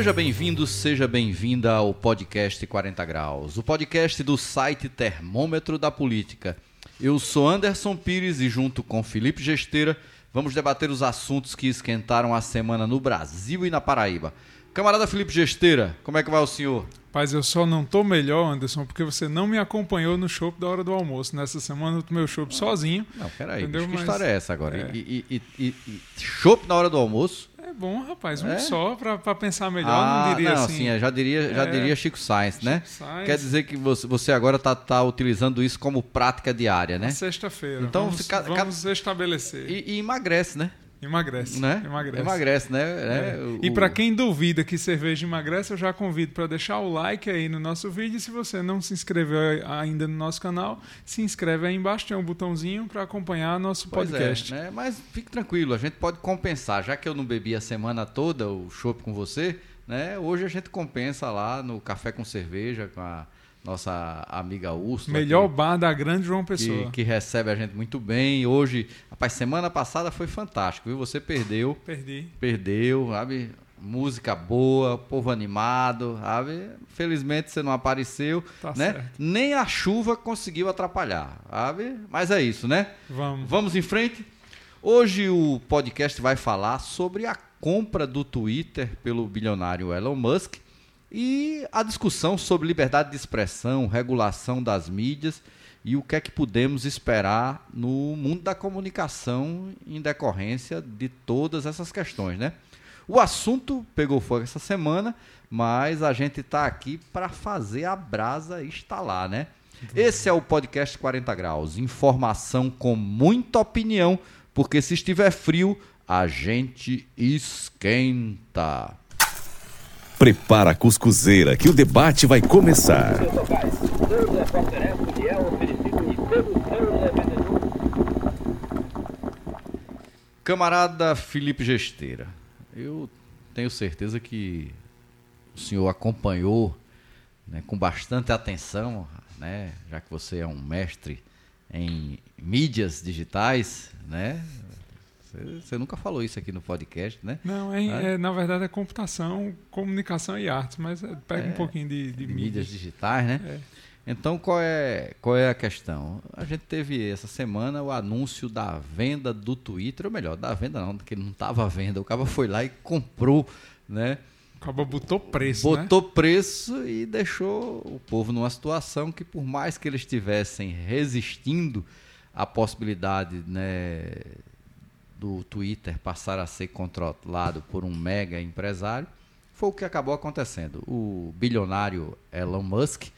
Seja bem-vindo, seja bem-vinda ao podcast 40 Graus, o podcast do site Termômetro da Política. Eu sou Anderson Pires e, junto com Felipe Gesteira, vamos debater os assuntos que esquentaram a semana no Brasil e na Paraíba. Camarada Felipe Gesteira, como é que vai o senhor? Paz, eu só não tô melhor, Anderson, porque você não me acompanhou no show da hora do almoço. Nessa semana eu tomei o show sozinho. Não, peraí, entendeu? que Mas, história é essa agora? É. E, e, e, e chopp na hora do almoço? É bom, rapaz, um é? só para pensar melhor, ah, não diria não, assim. Sim, já diria, já é, diria Chico Sainz, né? Chico Sainz. Quer dizer que você, você agora está tá utilizando isso como prática diária, né? Sexta-feira. Então, vamos, fica, vamos estabelecer. E, e emagrece, né? Emagrece. Né? Emagrece. Emagrece, né? É. O... E para quem duvida que cerveja emagrece, eu já convido para deixar o like aí no nosso vídeo. E se você não se inscreveu ainda no nosso canal, se inscreve aí embaixo, tem um botãozinho para acompanhar nosso pois é, podcast. É, né? Mas fique tranquilo, a gente pode compensar. Já que eu não bebi a semana toda o chopp com você, né? Hoje a gente compensa lá no café com cerveja, com a nossa amiga Úrsula. Melhor que, bar da grande João Pessoa. Que, que, recebe a gente muito bem. Hoje, rapaz, semana passada foi fantástico, viu? Você perdeu. Perdi. Perdeu, sabe? Música boa, povo animado, sabe? Felizmente você não apareceu, tá né? Certo. Nem a chuva conseguiu atrapalhar, sabe? Mas é isso, né? Vamos. Vamos em frente. Hoje o podcast vai falar sobre a compra do Twitter pelo bilionário Elon Musk e a discussão sobre liberdade de expressão, regulação das mídias e o que é que podemos esperar no mundo da comunicação em decorrência de todas essas questões, né? O assunto pegou fogo essa semana, mas a gente está aqui para fazer a brasa estalar, né? Esse é o podcast 40 graus, informação com muita opinião, porque se estiver frio, a gente esquenta. Prepara a cuscuzeira que o debate vai começar. Camarada Felipe Gesteira, eu tenho certeza que o senhor acompanhou né, com bastante atenção, né, já que você é um mestre em mídias digitais, né, você nunca falou isso aqui no podcast, né? Não, é, ah. é na verdade é computação, comunicação e artes, mas é, pega é, um pouquinho de, de, de mídias. digitais, né? É. Então qual é, qual é a questão? A gente teve essa semana o anúncio da venda do Twitter, ou melhor, da venda não, porque não estava à venda. O cara foi lá e comprou, né? O cara botou preço, Botou né? preço e deixou o povo numa situação que por mais que eles estivessem resistindo à possibilidade, né, do Twitter passar a ser controlado por um mega empresário, foi o que acabou acontecendo. O bilionário Elon Musk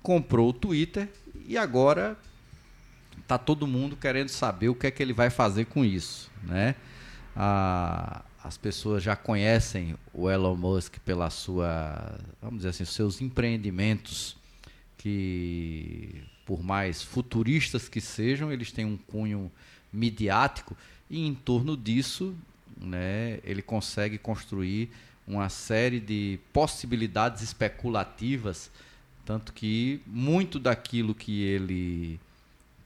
comprou o Twitter e agora está todo mundo querendo saber o que é que ele vai fazer com isso, né? Ah, as pessoas já conhecem o Elon Musk pela sua, vamos dizer assim, seus empreendimentos que, por mais futuristas que sejam, eles têm um cunho midiático e em torno disso, né, ele consegue construir uma série de possibilidades especulativas, tanto que muito daquilo que ele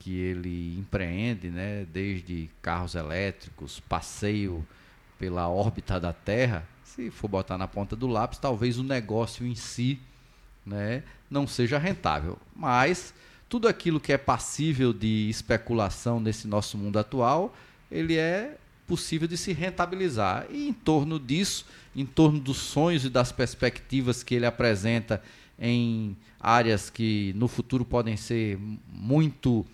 que ele empreende, né, desde carros elétricos, passeio pela órbita da Terra, se for botar na ponta do lápis, talvez o negócio em si, né, não seja rentável, mas tudo aquilo que é passível de especulação nesse nosso mundo atual ele é possível de se rentabilizar. E em torno disso, em torno dos sonhos e das perspectivas que ele apresenta em áreas que no futuro podem ser muito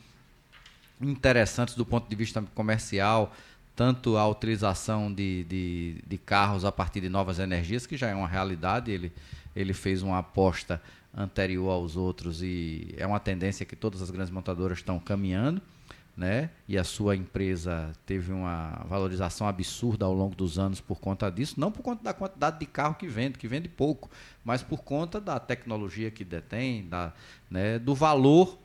interessantes do ponto de vista comercial, tanto a utilização de, de, de, carros a partir de novas energias, que já é uma realidade, ele, ele fez uma aposta anterior aos outros e é uma tendência que todas as grandes montadoras estão caminhando né? E a sua empresa teve uma valorização absurda ao longo dos anos por conta disso, não por conta da quantidade de carro que vende, que vende pouco, mas por conta da tecnologia que detém, da, né, do valor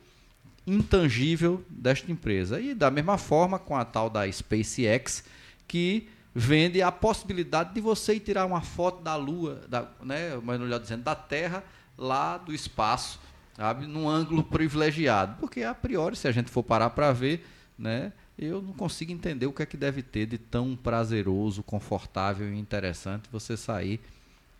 intangível desta empresa. E da mesma forma com a tal da SpaceX, que vende a possibilidade de você ir tirar uma foto da Lua, da, né, melhor dizendo, da Terra lá do espaço sabe, num ângulo privilegiado, porque a priori, se a gente for parar para ver, né, eu não consigo entender o que é que deve ter de tão prazeroso, confortável e interessante você sair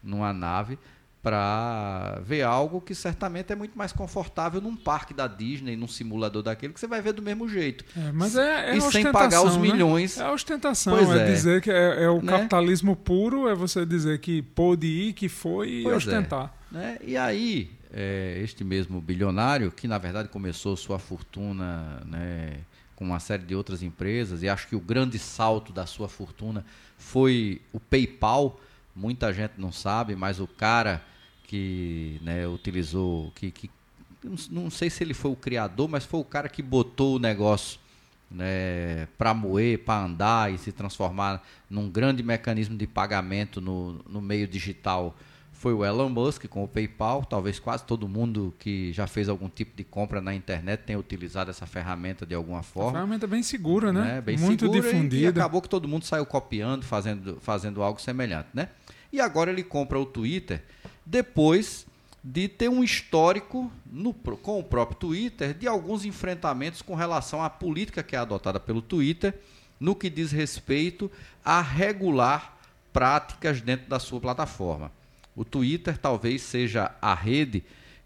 numa nave para ver algo que certamente é muito mais confortável num parque da Disney, num simulador daquele, que você vai ver do mesmo jeito. É, mas é, é e sem pagar os né? milhões. É a ostentação, pois é, é, dizer que é, é o né? capitalismo puro, é você dizer que pôde ir, que foi pois e é. ostentar. Né? E aí, é, este mesmo bilionário, que na verdade começou sua fortuna né, com uma série de outras empresas, e acho que o grande salto da sua fortuna foi o PayPal. Muita gente não sabe, mas o cara que né, utilizou, que, que não sei se ele foi o criador, mas foi o cara que botou o negócio né, para moer, para andar e se transformar num grande mecanismo de pagamento no, no meio digital. Foi o Elon Musk com o PayPal. Talvez quase todo mundo que já fez algum tipo de compra na internet tenha utilizado essa ferramenta de alguma forma. Uma ferramenta bem segura, né? né? Bem Muito segura difundida. E, e acabou que todo mundo saiu copiando, fazendo, fazendo algo semelhante, né? E agora ele compra o Twitter depois de ter um histórico no, com o próprio Twitter de alguns enfrentamentos com relação à política que é adotada pelo Twitter no que diz respeito a regular práticas dentro da sua plataforma. O Twitter talvez seja a rede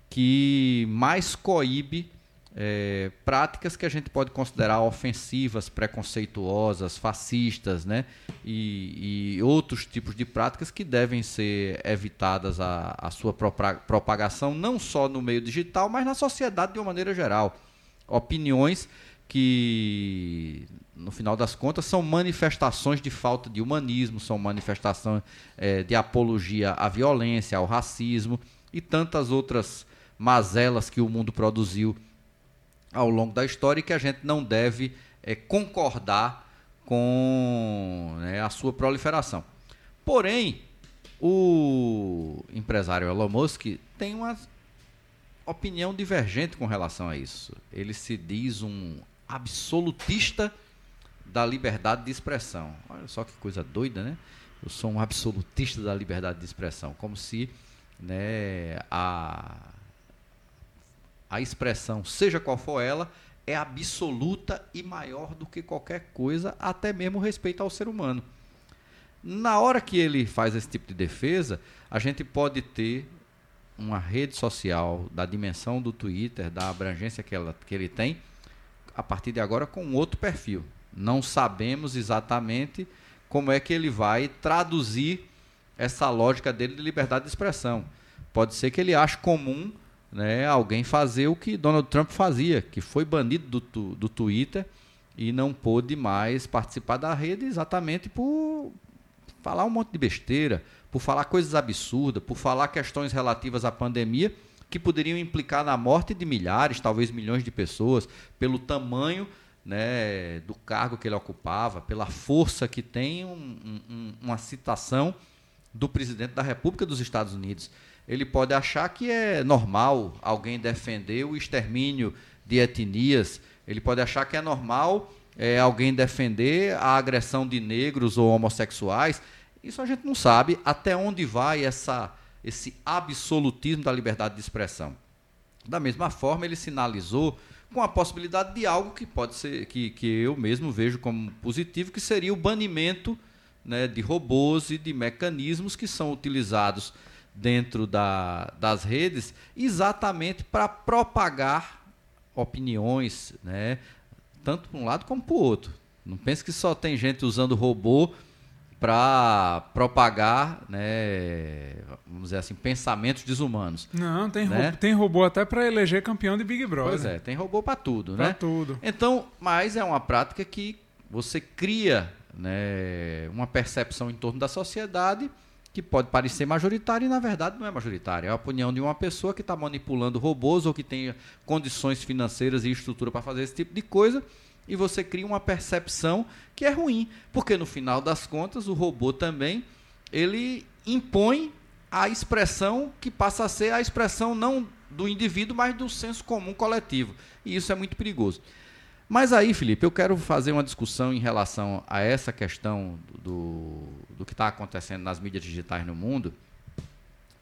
que mais coíbe é, práticas que a gente pode considerar ofensivas, preconceituosas, fascistas, né? E, e, outros tipos de práticas que devem ser evitadas a, a sua propagação, não só no meio digital, mas na sociedade de uma maneira geral. Opiniões que, no final das contas, são manifestações de falta de humanismo, são manifestações é, de apologia à violência, ao racismo e tantas outras mazelas que o mundo produziu ao longo da história e que a gente não deve é, concordar com né, a sua proliferação. Porém, o empresário Elon Musk tem uma opinião divergente com relação a isso. Ele se diz um absolutista da liberdade de expressão. Olha só que coisa doida, né? Eu sou um absolutista da liberdade de expressão, como se né, a a expressão, seja qual for ela, é absoluta e maior do que qualquer coisa, até mesmo respeito ao ser humano. Na hora que ele faz esse tipo de defesa, a gente pode ter uma rede social da dimensão do Twitter, da abrangência que, ela, que ele tem, a partir de agora com outro perfil. Não sabemos exatamente como é que ele vai traduzir essa lógica dele de liberdade de expressão. Pode ser que ele ache comum né, alguém fazer o que Donald Trump fazia, que foi banido do, do Twitter e não pôde mais participar da rede exatamente por falar um monte de besteira, por falar coisas absurdas, por falar questões relativas à pandemia que poderiam implicar na morte de milhares, talvez milhões de pessoas, pelo tamanho né, do cargo que ele ocupava, pela força que tem um, um, uma citação do presidente da República dos Estados Unidos ele pode achar que é normal alguém defender o extermínio de etnias, ele pode achar que é normal é, alguém defender a agressão de negros ou homossexuais. Isso a gente não sabe até onde vai essa, esse absolutismo da liberdade de expressão. Da mesma forma, ele sinalizou com a possibilidade de algo que pode ser que, que eu mesmo vejo como positivo, que seria o banimento né, de robôs e de mecanismos que são utilizados dentro da, das redes exatamente para propagar opiniões, né? tanto para um lado como para o outro. Não pense que só tem gente usando robô para propagar, né, vamos dizer assim, pensamentos desumanos. Não, tem, né? robô, tem robô até para eleger campeão de Big Brother. Pois é, tem robô para tudo, pra né? tudo. Então, mas é uma prática que você cria, né, uma percepção em torno da sociedade que pode parecer majoritária e na verdade não é majoritária. É a opinião de uma pessoa que está manipulando robôs ou que tem condições financeiras e estrutura para fazer esse tipo de coisa e você cria uma percepção que é ruim, porque no final das contas o robô também ele impõe a expressão que passa a ser a expressão não do indivíduo, mas do senso comum coletivo. E isso é muito perigoso. Mas aí, Felipe, eu quero fazer uma discussão em relação a essa questão do, do que está acontecendo nas mídias digitais no mundo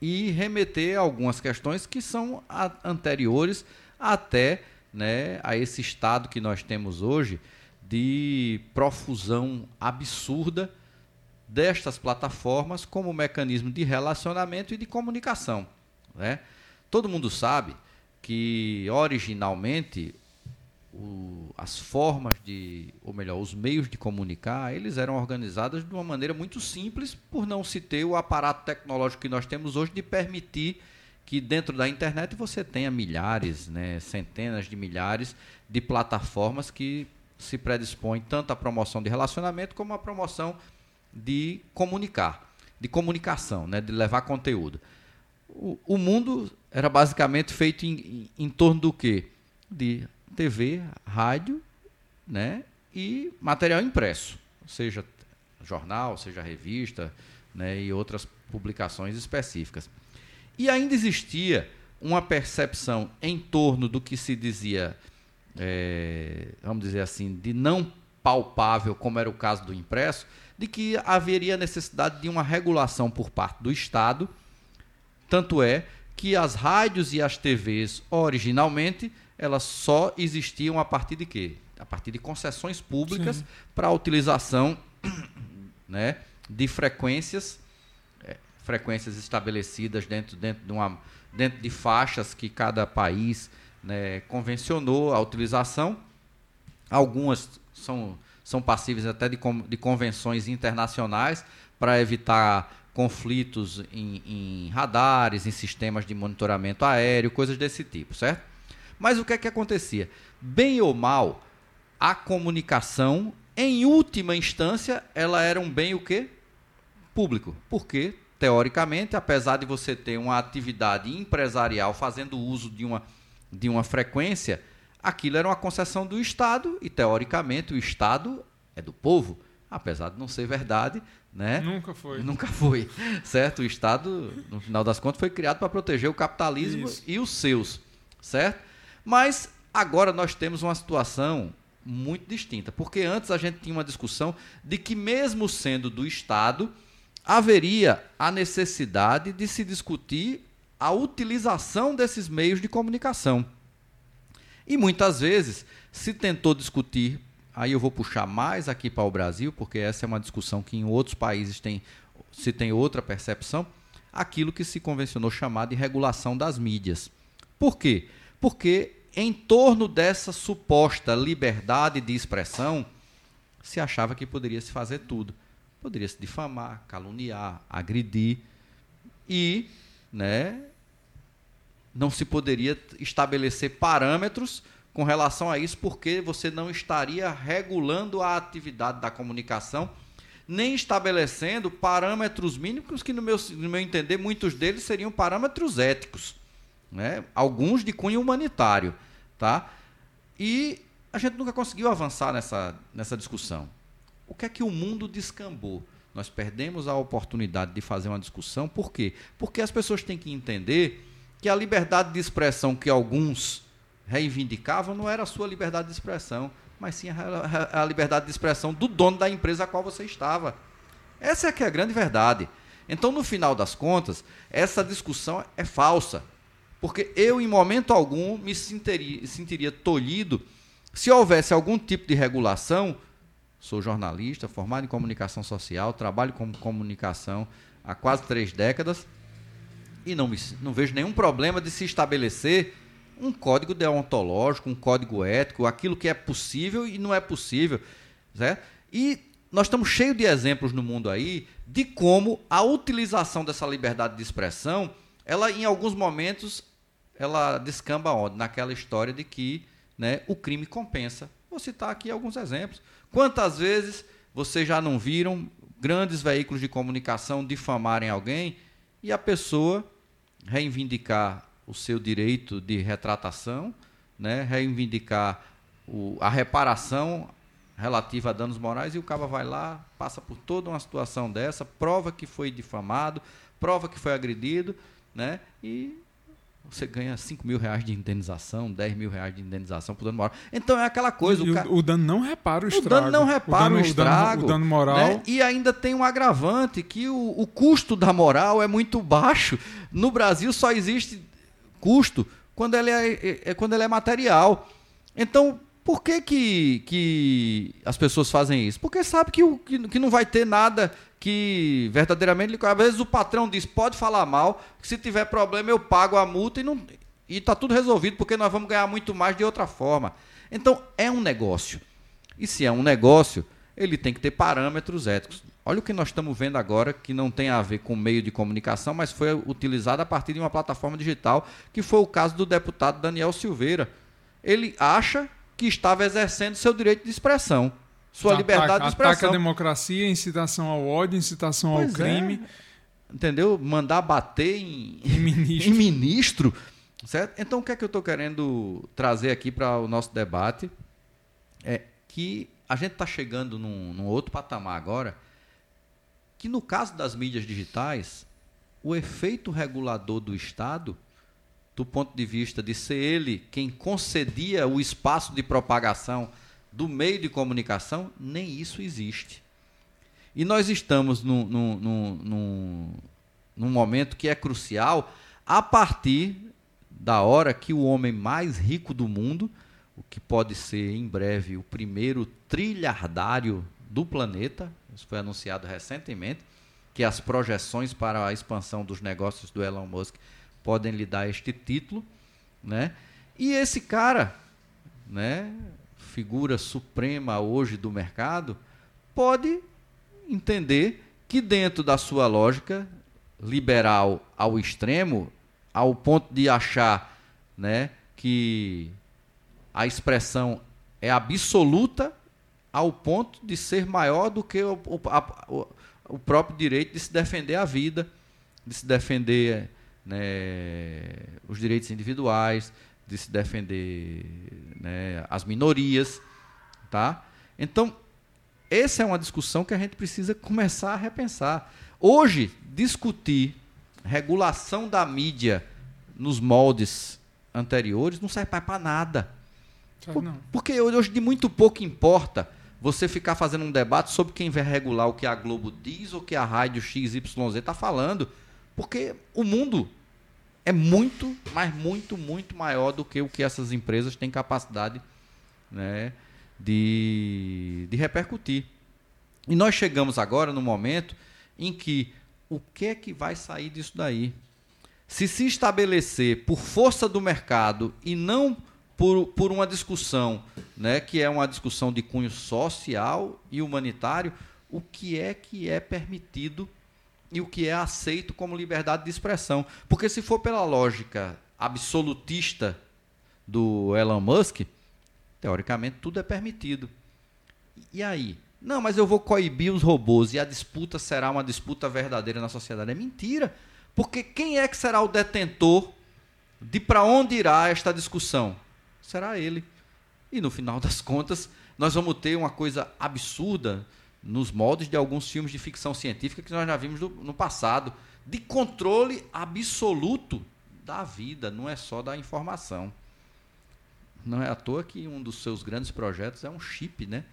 e remeter a algumas questões que são anteriores até né, a esse estado que nós temos hoje de profusão absurda destas plataformas como mecanismo de relacionamento e de comunicação. Né? Todo mundo sabe que originalmente o, as formas de, ou melhor, os meios de comunicar, eles eram organizados de uma maneira muito simples, por não se ter o aparato tecnológico que nós temos hoje de permitir que dentro da internet você tenha milhares, né, centenas de milhares de plataformas que se predispõem tanto à promoção de relacionamento como à promoção de comunicar, de comunicação, né, de levar conteúdo. O, o mundo era basicamente feito em, em, em torno do quê? De TV, rádio, né, e material impresso, seja jornal, seja revista, né, e outras publicações específicas. E ainda existia uma percepção em torno do que se dizia, é, vamos dizer assim, de não palpável, como era o caso do impresso, de que haveria necessidade de uma regulação por parte do Estado. Tanto é que as rádios e as TVs, originalmente, elas só existiam a partir de quê? A partir de concessões públicas para a utilização né, de frequências, frequências estabelecidas dentro, dentro, de uma, dentro de faixas que cada país né, convencionou a utilização. Algumas são são passíveis até de, de convenções internacionais para evitar conflitos em, em, radares, em sistemas de monitoramento aéreo, coisas desse tipo, certo? Mas o que é que acontecia? Bem ou mal, a comunicação, em última instância, ela era um bem o quê? Público. Porque, teoricamente, apesar de você ter uma atividade empresarial fazendo uso de uma, de uma frequência, aquilo era uma concessão do Estado e, teoricamente, o Estado é do povo, apesar de não ser verdade, né? Nunca foi. Nunca foi, certo? O Estado, no final das contas, foi criado para proteger o capitalismo Isso. e os seus, certo? Mas agora nós temos uma situação muito distinta, porque antes a gente tinha uma discussão de que mesmo sendo do Estado, haveria a necessidade de se discutir a utilização desses meios de comunicação. E muitas vezes se tentou discutir, aí eu vou puxar mais aqui para o Brasil, porque essa é uma discussão que em outros países tem, se tem outra percepção, aquilo que se convencionou chamar de regulação das mídias. Por quê? Porque em torno dessa suposta liberdade de expressão, se achava que poderia se fazer tudo. Poderia se difamar, caluniar, agredir e né, não se poderia estabelecer parâmetros com relação a isso, porque você não estaria regulando a atividade da comunicação, nem estabelecendo parâmetros mínimos que, no meu, no meu entender, muitos deles seriam parâmetros éticos, né? alguns de cunho humanitário. Tá? E a gente nunca conseguiu avançar nessa, nessa discussão. O que é que o mundo descambou? Nós perdemos a oportunidade de fazer uma discussão, por quê? Porque as pessoas têm que entender que a liberdade de expressão que alguns reivindicavam não era a sua liberdade de expressão, mas sim a, a, liberdade de expressão do dono da empresa a qual você estava. Essa é que é a grande verdade. Então, no final das contas, essa discussão é falsa. Porque eu, em momento algum, me sentiria, sentiria tolhido se houvesse algum tipo de regulação. Sou jornalista, formado em comunicação social, trabalho com comunicação há quase três décadas e não, me, não vejo nenhum problema de se estabelecer um código deontológico, um código ético, aquilo que é possível e não é possível. Certo? E nós estamos cheios de exemplos no mundo aí de como a utilização dessa liberdade de expressão, ela em alguns momentos, ela descamba onde? Naquela história de que né, o crime compensa. Vou citar aqui alguns exemplos. Quantas vezes vocês já não viram grandes veículos de comunicação difamarem alguém e a pessoa reivindicar o seu direito de retratação, né, reivindicar o, a reparação relativa a danos morais e o cabo vai lá, passa por toda uma situação dessa, prova que foi difamado, prova que foi agredido, né, e você ganha 5 mil reais de indenização, 10 mil reais de indenização por dano moral. Então é aquela coisa. O, o, o dano não repara o estrago. O dano não repara o, dano, o estrago. O dano, o dano moral. Né? E ainda tem um agravante que o, o custo da moral é muito baixo. No Brasil só existe custo quando ele é, é, é, quando ele é material. Então, por que, que, que as pessoas fazem isso? Porque sabe que, que, que não vai ter nada que verdadeiramente, às vezes o patrão diz, pode falar mal, que se tiver problema eu pago a multa e não e está tudo resolvido porque nós vamos ganhar muito mais de outra forma. Então é um negócio. E se é um negócio, ele tem que ter parâmetros éticos. Olha o que nós estamos vendo agora, que não tem a ver com meio de comunicação, mas foi utilizado a partir de uma plataforma digital, que foi o caso do deputado Daniel Silveira. Ele acha que estava exercendo seu direito de expressão, sua ataca, liberdade de expressão. Ataca a democracia, incitação ao ódio, incitação pois ao crime. É. Entendeu? Mandar bater em, em ministro. em ministro. Certo? Então, o que é que eu estou querendo trazer aqui para o nosso debate? É que a gente está chegando num, num outro patamar agora, que no caso das mídias digitais, o efeito regulador do Estado, do ponto de vista de ser ele quem concedia o espaço de propagação do meio de comunicação, nem isso existe. E nós estamos num, num, num, num momento que é crucial a partir da hora que o homem mais rico do mundo, o que pode ser em breve o primeiro trilhardário do planeta, isso foi anunciado recentemente, que as projeções para a expansão dos negócios do Elon Musk podem lhe dar este título, né? E esse cara, né, figura suprema hoje do mercado, pode entender que dentro da sua lógica liberal ao extremo, ao ponto de achar né, que a expressão é absoluta ao ponto de ser maior do que o, o, a, o, próprio direito de se defender a vida, de se defender né, os direitos individuais, de se defender né, as minorias, tá? Então, essa é uma discussão que a gente precisa começar a repensar. Hoje, discutir regulação da mídia nos moldes anteriores não serve para nada. Por, porque hoje de muito pouco importa você ficar fazendo um debate sobre quem vai regular o que a Globo diz ou que a rádio XYZ está falando. Porque o mundo é muito, mas muito, muito maior do que o que essas empresas têm capacidade né, de, de repercutir. E nós chegamos agora no momento em que o que é que vai sair disso daí? Se se estabelecer por força do mercado e não por, por uma discussão, né, que é uma discussão de cunho social e humanitário, o que é que é permitido e o que é aceito como liberdade de expressão. Porque se for pela lógica absolutista do Elon Musk, teoricamente tudo é permitido. E aí? Não, mas eu vou coibir os robôs e a disputa será uma disputa verdadeira na sociedade. É mentira. Porque quem é que será o detentor de para onde irá esta discussão? Será ele. E no final das contas, nós vamos ter uma coisa absurda nos moldes de alguns filmes de ficção científica que nós já vimos no, no passado, de controle absoluto da vida, não é só da informação. Não é à toa que um dos seus grandes projetos é um chip, né?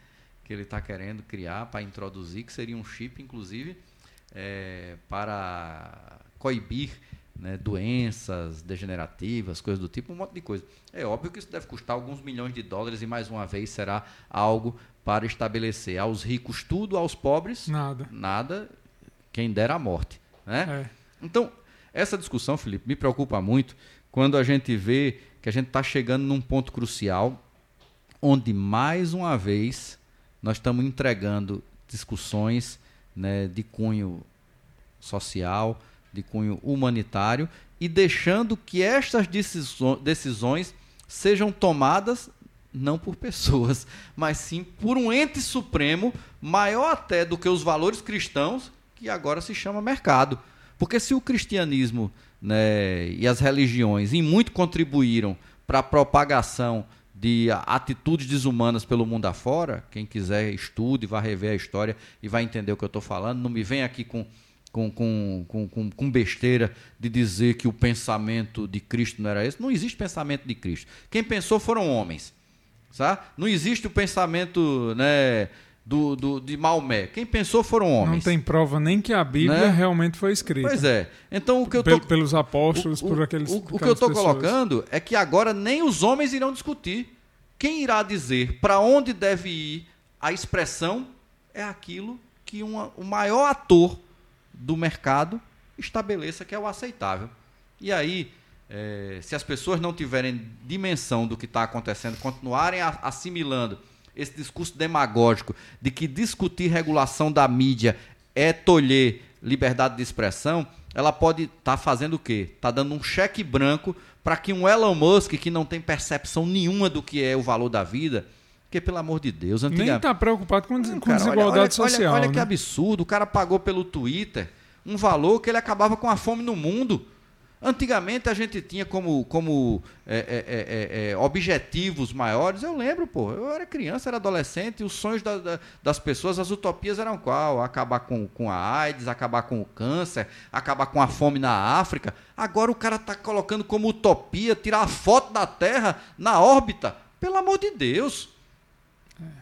que ele está querendo criar para introduzir, que seria um chip, inclusive, é, para coibir né, doenças degenerativas, coisas do tipo, um monte de coisa. É óbvio que isso deve custar alguns milhões de dólares e, mais uma vez, será algo para estabelecer aos ricos tudo, aos pobres nada. Nada, quem dera a morte. Né? É. Então, essa discussão, Felipe, me preocupa muito quando a gente vê que a gente está chegando num ponto crucial onde, mais uma vez, nós estamos entregando discussões né, de cunho social, de cunho humanitário e deixando que estas decisões sejam tomadas não por pessoas, mas sim por um ente supremo maior até do que os valores cristãos, que agora se chama mercado. Porque se o cristianismo né, e as religiões em muito contribuíram para a propagação de atitudes desumanas pelo mundo afora, quem quiser estude, vá rever a história e vai entender o que eu estou falando. Não me vem aqui com, com, com, com, com besteira de dizer que o pensamento de Cristo não era esse. Não existe pensamento de Cristo. Quem pensou foram homens. Sabe? Não existe o pensamento né, do, do, de Maomé. Quem pensou foram homens. Não tem prova nem que a Bíblia né? realmente foi escrita. Pois é. Então o que eu tô, pelos apóstolos, o, por aqueles. O, o que eu estou colocando é que agora nem os homens irão discutir. Quem irá dizer para onde deve ir a expressão é aquilo que uma, o maior ator do mercado estabeleça que é o aceitável. E aí, é, se as pessoas não tiverem dimensão do que está acontecendo, continuarem a, assimilando esse discurso demagógico de que discutir regulação da mídia é tolher liberdade de expressão, ela pode estar tá fazendo o quê? Está dando um cheque branco para que um Elon Musk, que não tem percepção nenhuma do que é o valor da vida, porque, pelo amor de Deus, antiga... Nem está preocupado com, não, com cara, desigualdade olha, social. Olha, olha né? que absurdo, o cara pagou pelo Twitter um valor que ele acabava com a fome no mundo. Antigamente a gente tinha como, como é, é, é, objetivos maiores. Eu lembro, pô, eu era criança, era adolescente, e os sonhos da, da, das pessoas, as utopias eram qual? Acabar com, com a AIDS, acabar com o câncer, acabar com a fome na África. Agora o cara está colocando como utopia tirar a foto da Terra na órbita. Pelo amor de Deus.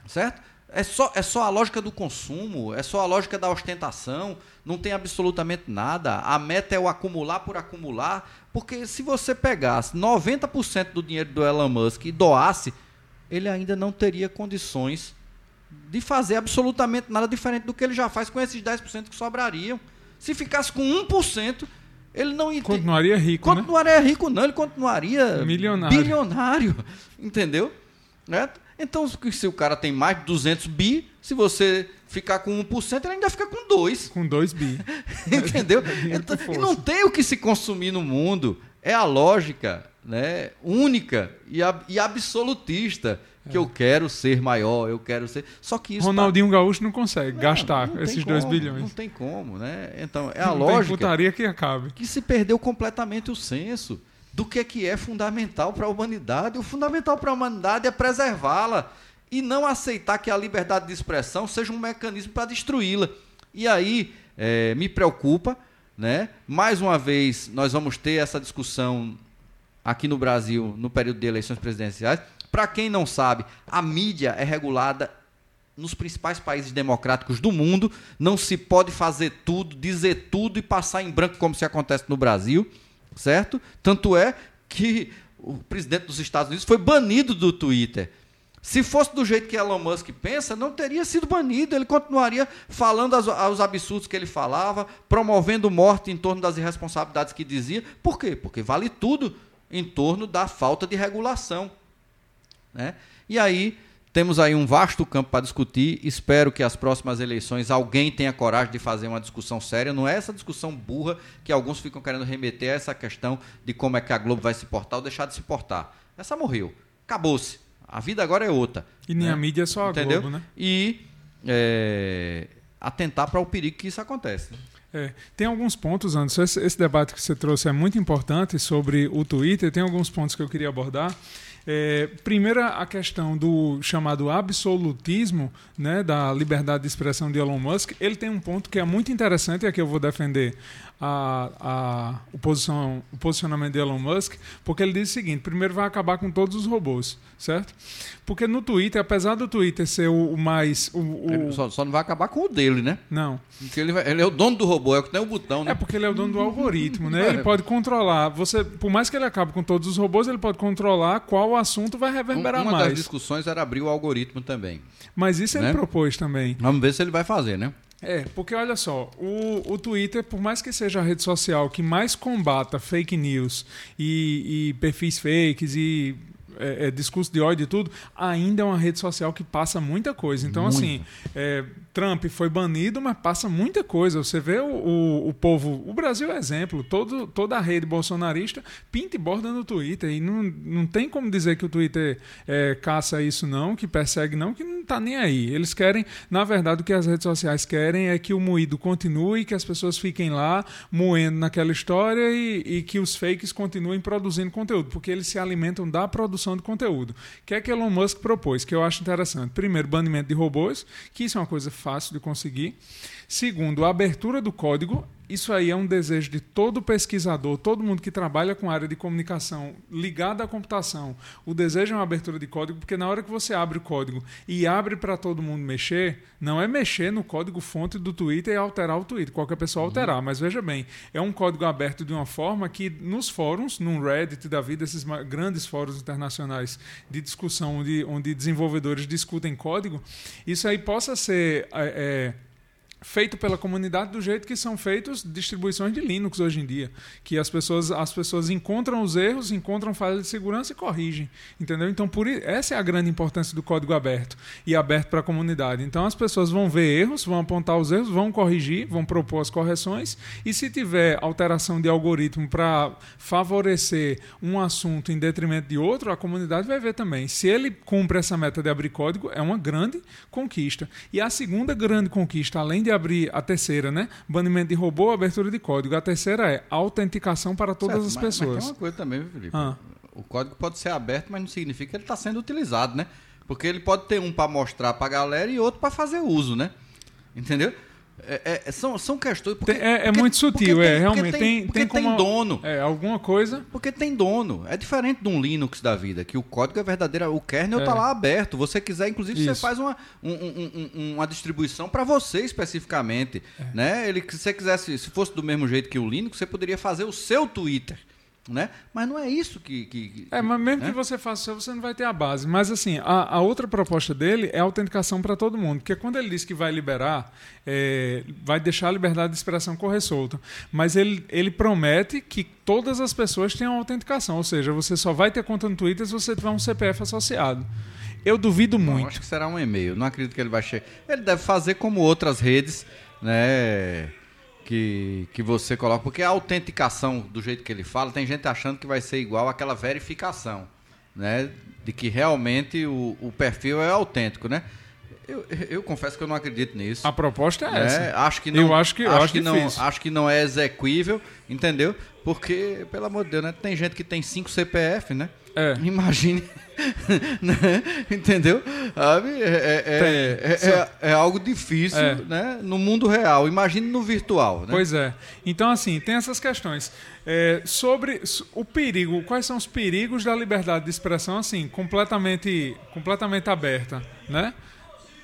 Certo? É só, é só a lógica do consumo, é só a lógica da ostentação, não tem absolutamente nada. A meta é o acumular por acumular, porque se você pegasse 90% do dinheiro do Elon Musk e doasse, ele ainda não teria condições de fazer absolutamente nada diferente do que ele já faz com esses 10% que sobrariam. Se ficasse com 1%, ele não continuaria rico, né? continuaria né? rico não, ele continuaria milionário. bilionário, entendeu? Né? Então, se o cara tem mais de 200 bi, se você ficar com 1%, ele ainda fica com 2. Com 2 bi. Entendeu? então, e não tem o que se consumir no mundo. É a lógica né, única e, ab e absolutista que é. eu quero ser maior, eu quero ser. Só que isso. Ronaldinho tá... Gaúcho não consegue não, gastar não esses 2 bilhões. Não tem como, né? Então, é a não lógica. Tem putaria que acabe. Que se perdeu completamente o senso do que é que é fundamental para a humanidade. O fundamental para a humanidade é preservá-la e não aceitar que a liberdade de expressão seja um mecanismo para destruí-la. E aí é, me preocupa, né? Mais uma vez nós vamos ter essa discussão aqui no Brasil no período de eleições presidenciais. Para quem não sabe, a mídia é regulada nos principais países democráticos do mundo. Não se pode fazer tudo, dizer tudo e passar em branco como se acontece no Brasil certo? Tanto é que o presidente dos Estados Unidos foi banido do Twitter. Se fosse do jeito que Elon Musk pensa, não teria sido banido. Ele continuaria falando os absurdos que ele falava, promovendo morte em torno das irresponsabilidades que dizia. Por quê? Porque vale tudo em torno da falta de regulação. Né? E aí temos aí um vasto campo para discutir. Espero que as próximas eleições alguém tenha coragem de fazer uma discussão séria. Não é essa discussão burra que alguns ficam querendo remeter a essa questão de como é que a Globo vai se portar ou deixar de se portar. Essa morreu. Acabou-se. A vida agora é outra. E nem né? a mídia é só a Entendeu? Globo, né? E é, atentar para o perigo que isso acontece. É, tem alguns pontos, Anderson. Esse, esse, debate que você trouxe é muito importante sobre o Twitter. Tem alguns pontos que eu queria abordar. É, primeiro, a questão do chamado absolutismo né, da liberdade de expressão de Elon Musk. Ele tem um ponto que é muito interessante e aqui eu vou defender a, a, o, posição, o posicionamento de Elon Musk, porque ele diz o seguinte: primeiro vai acabar com todos os robôs, certo? Porque no Twitter, apesar do Twitter ser o, o mais. O, o... Só, só, não vai acabar com o dele, né? Não. Porque ele, vai, ele, é o dono do robô, é o que tem o botão, né? É porque ele é o dono do algoritmo, né? Ele pode controlar. Você, por mais que ele acabe com todos os robôs, ele pode controlar qual assunto vai reverberar uma mais. Uma das discussões era abrir o algoritmo também. Mas isso né? ele propôs também. Vamos ver se ele vai fazer, né? É, porque olha só, o, o Twitter, por mais que seja a rede social que mais combata fake news e, e perfis fakes e é, é, discurso de ódio e tudo, ainda é uma rede social que passa muita coisa. Então, Muito. assim, é, Trump foi banido, mas passa muita coisa. Você vê o, o, o, povo. O Brasil é exemplo. Todo, toda a rede bolsonarista pinta e borda no Twitter. E não, não tem como dizer que o Twitter é, caça isso, não, que persegue, não, que não está nem aí. Eles querem, na verdade, o que as redes sociais querem é que o moído continue, que as pessoas fiquem lá moendo naquela história e, e que os fakes continuem produzindo conteúdo, porque eles se alimentam da produção produção de conteúdo. O que é que Elon Musk propôs, que eu acho interessante? Primeiro, banimento de robôs, que isso é uma coisa fácil de conseguir. Segundo, a abertura do código. Isso aí é um desejo de todo pesquisador, todo mundo que trabalha com área de comunicação ligada à computação. O desejo é uma abertura de código, porque na hora que você abre o código e abre para todo mundo mexer, não é mexer no código fonte do Twitter e alterar o Twitter, qualquer pessoa alterar. Uhum. Mas veja bem, é um código aberto de uma forma que nos fóruns, num Reddit da vida, esses grandes fóruns internacionais de discussão onde, onde desenvolvedores discutem código, isso aí possa ser. É, feito pela comunidade do jeito que são feitos distribuições de Linux hoje em dia, que as pessoas as pessoas encontram os erros, encontram falhas de segurança e corrigem, entendeu? Então por essa é a grande importância do código aberto e aberto para a comunidade. Então as pessoas vão ver erros, vão apontar os erros, vão corrigir, vão propor as correções e se tiver alteração de algoritmo para favorecer um assunto em detrimento de outro, a comunidade vai ver também. Se ele cumpre essa meta de abrir código, é uma grande conquista. E a segunda grande conquista, além de abrir a terceira, né? Banimento de robô, abertura de código. A terceira é autenticação para todas certo, as mas, pessoas. Mas tem uma coisa também, Felipe. Ah. O código pode ser aberto, mas não significa que ele está sendo utilizado, né? Porque ele pode ter um para mostrar para a galera e outro para fazer uso, né? Entendeu? É, é, são, são questões. Porque, é, é porque, muito sutil, é, realmente. Tem, tem, tem, tem dono. É, alguma coisa. Porque tem dono. É diferente de um Linux da vida, que o código é verdadeiro, o kernel está é. lá aberto. Você quiser, inclusive, Isso. você faz uma, um, um, uma distribuição para você especificamente. É. Né? Ele, se você quisesse, se fosse do mesmo jeito que o Linux, você poderia fazer o seu Twitter. Né? Mas não é isso que. que é, mas mesmo né? que você faça isso, você não vai ter a base. Mas assim, a, a outra proposta dele é a autenticação para todo mundo. Porque quando ele diz que vai liberar, é, vai deixar a liberdade de expressão correr solta. Mas ele, ele promete que todas as pessoas tenham autenticação. Ou seja, você só vai ter conta no Twitter se você tiver um CPF associado. Eu duvido não, muito. Acho que será um e-mail. Não acredito que ele vai chegar. Ele deve fazer como outras redes, né? Que, que você coloca, porque a autenticação, do jeito que ele fala, tem gente achando que vai ser igual àquela verificação, né? De que realmente o, o perfil é autêntico, né? Eu, eu confesso que eu não acredito nisso. A proposta é né? essa. Acho que não, eu acho que, acho, acho que não, acho que não é execuível, entendeu? Porque, pelo amor de Deus, né? Tem gente que tem cinco CPF, né? É. Imagine. né? Entendeu? É, é, é, é, algo difícil né? no mundo real. Imagine no virtual. Né? Pois é. Então, assim, tem essas questões. sobre o perigo, quais são os perigos da liberdade de expressão, assim, completamente, completamente aberta, né?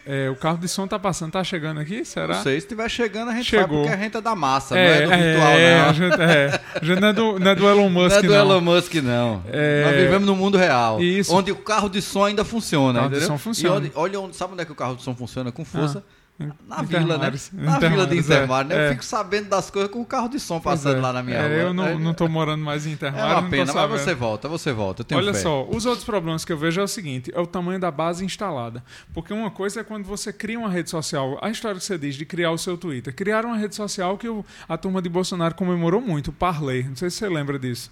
É, o carro de som tá passando, tá chegando aqui? Será? Não sei, se estiver chegando, a gente Chegou. sabe porque a gente é da massa, é, não é do virtual, é, não. A gente, é, a gente não, é do, não é do Elon Musk, não. É do não. Elon Musk, não. É... Nós vivemos no mundo real, Isso. onde o carro de som ainda funciona. O carro entendeu? de som funciona. Onde, olha, onde, sabe onde é que o carro de som funciona? Com força. Ah na vila, né? Na vila de Intermar, é. né? Eu é. fico sabendo das coisas com o carro de som passando é. lá na minha é, rua. Eu não, não tô morando mais em Intermar. É uma pena, mas você volta, você volta. Olha fé. só, os outros problemas que eu vejo é o seguinte: é o tamanho da base instalada. Porque uma coisa é quando você cria uma rede social, a história que você diz de criar o seu Twitter. Criaram uma rede social que a turma de Bolsonaro comemorou muito, o Parley. Não sei se você lembra disso.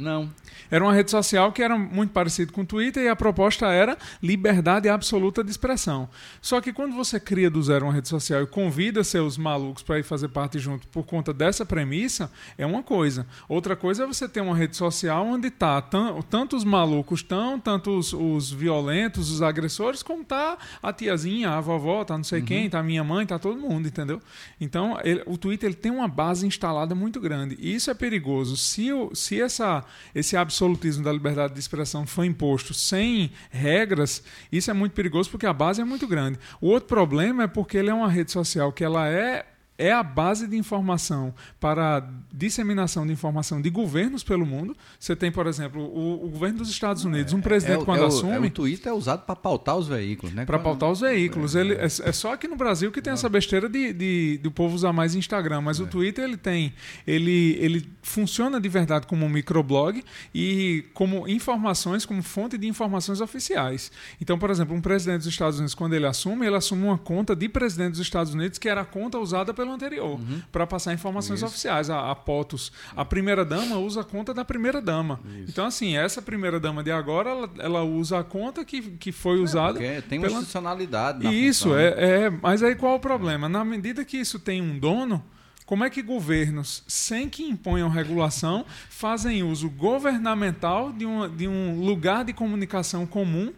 Não. Era uma rede social que era muito parecida com o Twitter e a proposta era liberdade absoluta de expressão. Só que quando você cria do zero uma rede social e convida seus malucos para ir fazer parte junto por conta dessa premissa, é uma coisa. Outra coisa é você ter uma rede social onde tá tanto os malucos estão, tanto os, os, violentos, os agressores, como tá a tiazinha, a vovó, tá não sei uhum. quem, tá a minha mãe, tá todo mundo, entendeu? Então, ele, o Twitter ele tem uma base instalada muito grande. E isso é perigoso. Se, o, se essa, esse absolutismo da liberdade de expressão foi imposto sem regras, isso é muito perigoso porque a base é muito grande. O outro problema é porque ele é uma rede social que ela é é a base de informação para disseminação de informação de governos pelo mundo. Você tem, por exemplo, o, o governo dos Estados Unidos, um presidente é, quando é assume. O, é o Twitter é usado para pautar os veículos, né? Para pautar os veículos. Ele, é, é, só aqui no Brasil que tem essa besteira de, de, de o povo usar mais Instagram, mas o Twitter ele tem. Ele, ele funciona de verdade como um microblog e como informações, como fonte de informações oficiais. Então, por exemplo, um presidente dos Estados Unidos, quando ele assume, ele assume uma conta de presidente dos Estados Unidos que era a conta usada pelo anterior, uhum. para passar informações Isso. oficiais. A, a POTUS, a primeira-dama usa a conta da primeira-dama. Então, assim, essa primeira-dama de agora, ela, ela, usa a conta que, que foi é, usada. tem uma pela... institucionalidade. Na isso, função. é, é. Mas aí qual o problema? Na medida que isso tem um dono. Como é que governos, sem que imponham regulação, fazem uso governamental de, uma, de um lugar de comunicação comum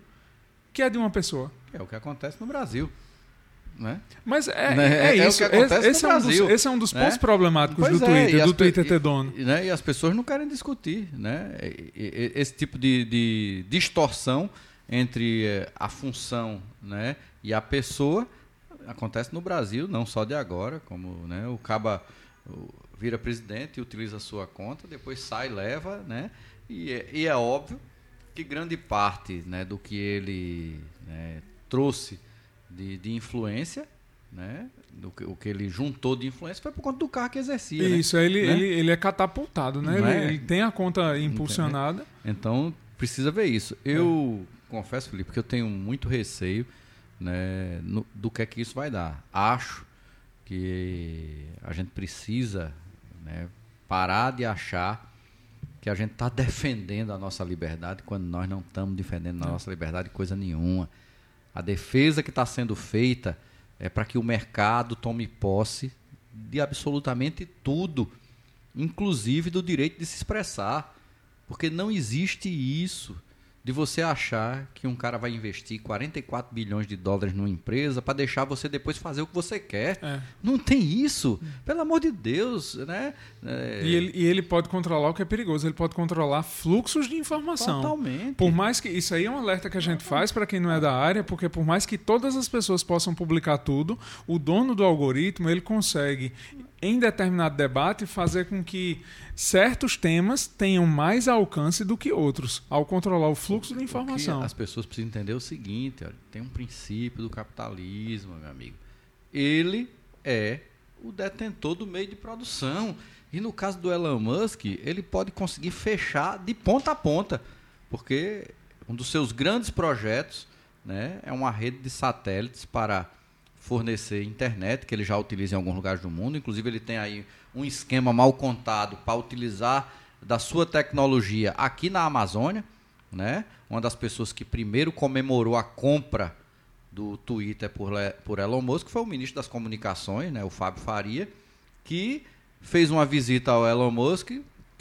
que é de uma pessoa? É o que acontece no Brasil. Né? Mas é, né? é, é isso. esse, esse, é um dos, esse, é um dos, pontos né? problemáticos pois do é, Twitter, do Twitter ter dono. E, né? e, as pessoas não querem discutir né? esse tipo de, de distorção entre eh, a função né? e a pessoa acontece no Brasil, não só de agora, como né? o Caba vira presidente utiliza a sua conta, depois sai, leva, né? e, é, e é óbvio que grande parte né, do que ele né, trouxe de, de influência né? O que, o que ele juntou de influência foi por conta do carro que exercia. né? Isso, ele, Né? ele, ele é catapultado, né? Ele, é? ele tem a conta impulsionada. Então, precisa ver isso. Eu confesso, Felipe, que eu tenho muito receio né, no- do que é que isso vai dar. Acho que a gente precisa né, parar de achar que a gente está defendendo a nossa liberdade quando nós não estamos defendendo a nossa liberdade coisa nenhuma. A defesa que está sendo feita é para que o mercado tome posse de absolutamente tudo, inclusive do direito de se expressar. Porque não existe isso de você achar que um cara vai investir 44 bilhões de dólares numa empresa para deixar você depois fazer o que você quer. É. Não tem isso. Pelo amor de Deus, né? É, E, ele, e ele pode controlar o que é perigoso, ele pode controlar fluxos de informação. Totalmente. Por mais que. Isso aí é um alerta que a gente faz para quem não é da área, porque por mais que todas as pessoas possam publicar tudo, o dono do algoritmo ele consegue, em determinado debate, fazer com que certos temas tenham mais alcance do que outros, ao controlar o fluxo de informação. as pessoas precisam entender é o seguinte: olha, tem um princípio do capitalismo, meu amigo. Ele é o detentor do meio de produção. E no caso do Elon Musk, ele pode conseguir fechar de ponta a ponta. Porque um dos seus grandes projetos né, é uma rede de satélites para fornecer internet, que ele já utiliza em alguns lugares do mundo. Inclusive, ele tem aí um esquema mal contado para utilizar da sua tecnologia aqui na Amazônia. Né? Uma das pessoas que primeiro comemorou a compra do Twitter por, por Elon Musk foi o ministro das Comunicações, né, o Fábio Faria, que fez uma visita ao Elon Musk,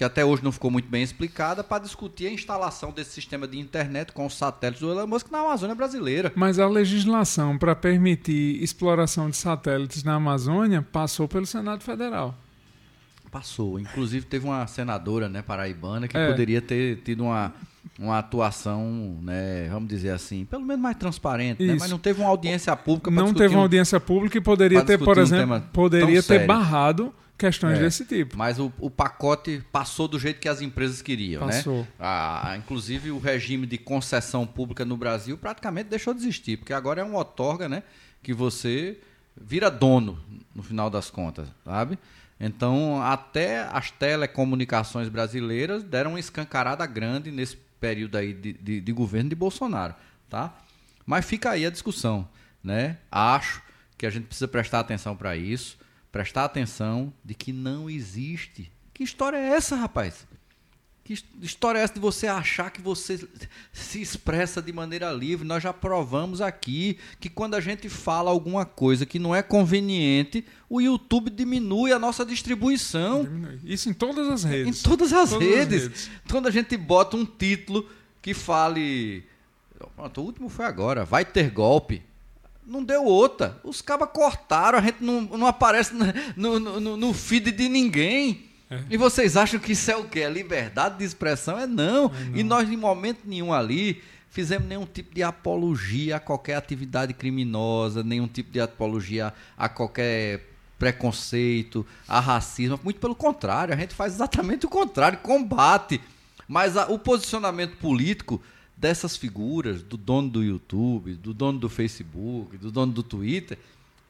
que até hoje não ficou muito bem explicada, para discutir a instalação desse sistema de internet com os satélites do Elon Musk na Amazônia brasileira. Mas a legislação para permitir exploração de satélites na Amazônia passou pelo Senado Federal. Passou. Inclusive teve uma senadora, né, paraibana, que É. poderia ter tido uma, uma atuação, né, vamos dizer assim, pelo menos mais transparente, né, mas não teve uma audiência pública Não teve uma um- audiência pública e poderia ter, por um exemplo, poderia ter sério. barrado questões É. desse tipo. Mas o, o pacote passou do jeito que as empresas queriam, Passou. né? A- a- inclusive o regime de concessão pública no Brasil praticamente deixou de existir, porque agora é um outorga, né? Que você vira dono no final das contas, sabe? Então, até as telecomunicações brasileiras deram uma escancarada grande nesse período aí de, de- de governo de Bolsonaro, tá? Mas fica aí a discussão, né? Acho que a gente precisa prestar atenção para isso, prestar atenção de que não existe. Que história é essa, rapaz? Que his- história é essa de você achar que você se expressa de maneira livre? Nós já provamos aqui que quando a gente fala alguma coisa que não é conveniente, o YouTube diminui a nossa distribuição. Diminui. Isso em todas as Em redes. todas as Todas as redes. redes. Quando a gente bota um título que fale. Pronto, o último foi agora. Vai ter golpe. Não deu outra. Os cabas cortaram, a gente não, não aparece no, no, no- feed de ninguém. É. E vocês acham que isso é o quê? É liberdade de expressão? É não. E nós, em momento nenhum ali, fizemos nenhum tipo de apologia a qualquer atividade criminosa, nenhum tipo de apologia a qualquer preconceito, a racismo. Muito pelo contrário, a gente faz exatamente o contrário, combate. Mas a- o posicionamento político dessas figuras, do dono do YouTube, do dono do Facebook, do dono do Twitter,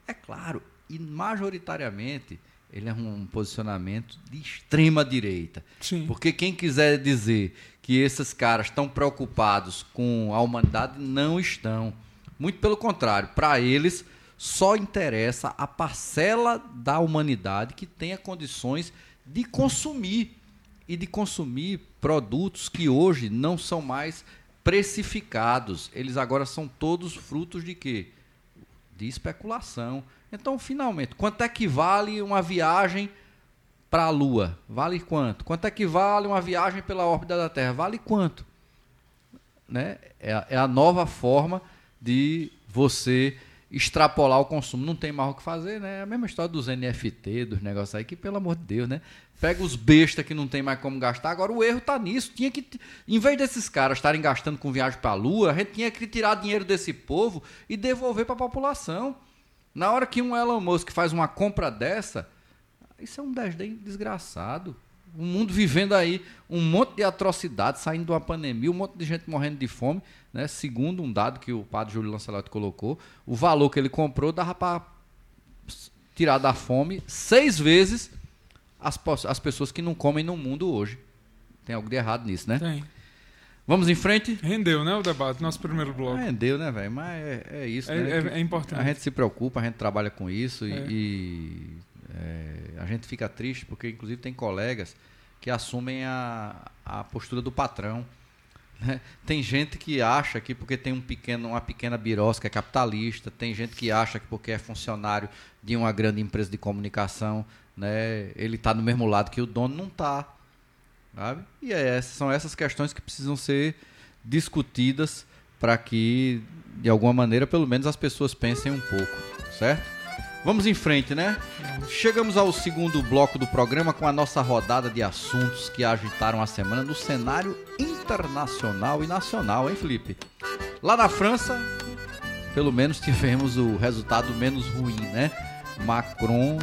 é claro, e majoritariamente ele é um posicionamento de extrema direita. Sim. Porque quem quiser dizer que esses caras estão preocupados com a humanidade, não estão. Muito pelo contrário, para eles só interessa a parcela da humanidade que tenha condições de consumir e de consumir produtos que hoje não são mais precificados. Eles agora são todos frutos de quê? De especulação. Então, finalmente, quanto é que vale uma viagem para a Lua? Vale quanto? Quanto é que vale uma viagem pela órbita da Terra? Vale quanto? Né? É, é a nova forma de você extrapolar o consumo. Não tem mais o que fazer, né? É a mesma história dos NFT, dos negócios aí, que pelo amor de Deus, né? Pega os bestas que não tem mais como gastar. Agora o erro tá nisso. Tinha que, em vez desses caras estarem gastando com viagem para a Lua, a gente tinha que tirar dinheiro desse povo e devolver para a população. Na hora que um Elon Musk faz uma compra dessa, isso é um desdém desgraçado. O mundo vivendo aí um monte de atrocidades, saindo de uma pandemia, um monte de gente morrendo de fome. Né? Segundo um dado que o padre Júlio Lancelotti colocou, o valor que ele comprou dava para tirar da fome seis vezes as, as pessoas que não comem no mundo hoje. Tem algo de errado nisso, né? Tem. Vamos em frente? Rendeu, né, o debate, nosso primeiro bloco. Ah, rendeu, né, velho? Mas é, é isso, é, né? É, é, importante. A gente se preocupa, a gente trabalha com isso e, é. e é, a gente fica triste porque, inclusive, tem colegas que assumem a, a postura do patrão. Né? Tem gente que acha que porque tem um pequeno, uma pequena birosca é capitalista, tem gente que acha que porque é funcionário de uma grande empresa de comunicação, né, ele está no mesmo lado que o dono, não está. Sabe? E é, são essas questões que precisam ser discutidas para que, de alguma maneira, pelo menos as pessoas pensem um pouco, certo? Vamos em frente, né? Chegamos ao segundo bloco do programa com a nossa rodada de assuntos que agitaram a semana no cenário internacional e nacional, hein, Felipe? Lá na França, pelo menos tivemos o resultado menos ruim, né? Macron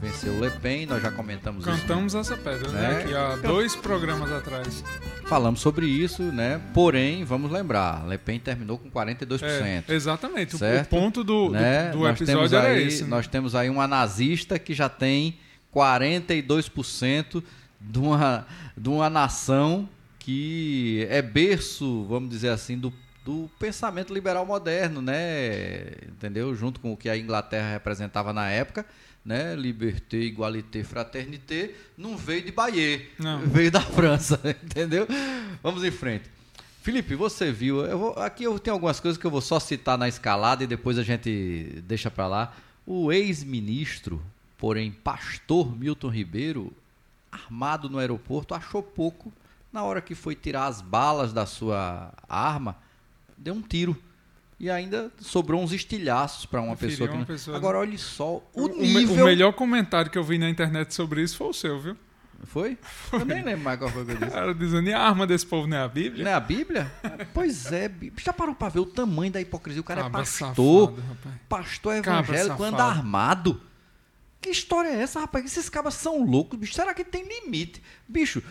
venceu Le Pen, nós já comentamos Cantamos isso. essa pedra, né? né? Aqui há dois programas atrás. Falamos sobre isso, né? Porém, vamos lembrar, Le Pen terminou com 42%. É, exatamente. Certo? O ponto do, né? do, do episódio era aí, esse. Né? Nós temos aí uma nazista que já tem 42% de uma, de uma nação que é berço, vamos dizer assim, do do pensamento liberal moderno, né? Entendeu? Junto com o que a Inglaterra representava na época, né? Liberté, igualité, fraternité, não veio de Bayeux, não. veio da França, entendeu? Vamos em frente. Felipe, você viu? Eu vou, aqui eu tenho algumas coisas que eu vou só citar na escalada e depois a gente deixa para lá. O ex-ministro, porém pastor Milton Ribeiro, armado no aeroporto, achou pouco na hora que foi tirar as balas da sua arma deu um tiro. E ainda sobrou uns estilhaços para uma pessoa. Que uma pessoa Agora, olhe só o, o nível. O melhor comentário que eu vi na internet sobre isso foi o seu, viu? Foi? foi? Eu nem lembro mais qual foi o que eu disse. Cara, dizendo, e a arma desse povo não é a Bíblia? Não é a Bíblia? pois é, já parou para ver o tamanho da hipocrisia? O cara Cabra é pastor. Safado, pastor evangélico, anda armado. Que história é essa, rapaz? Esses cabas são loucos, bicho. Será que tem limite? Bicho,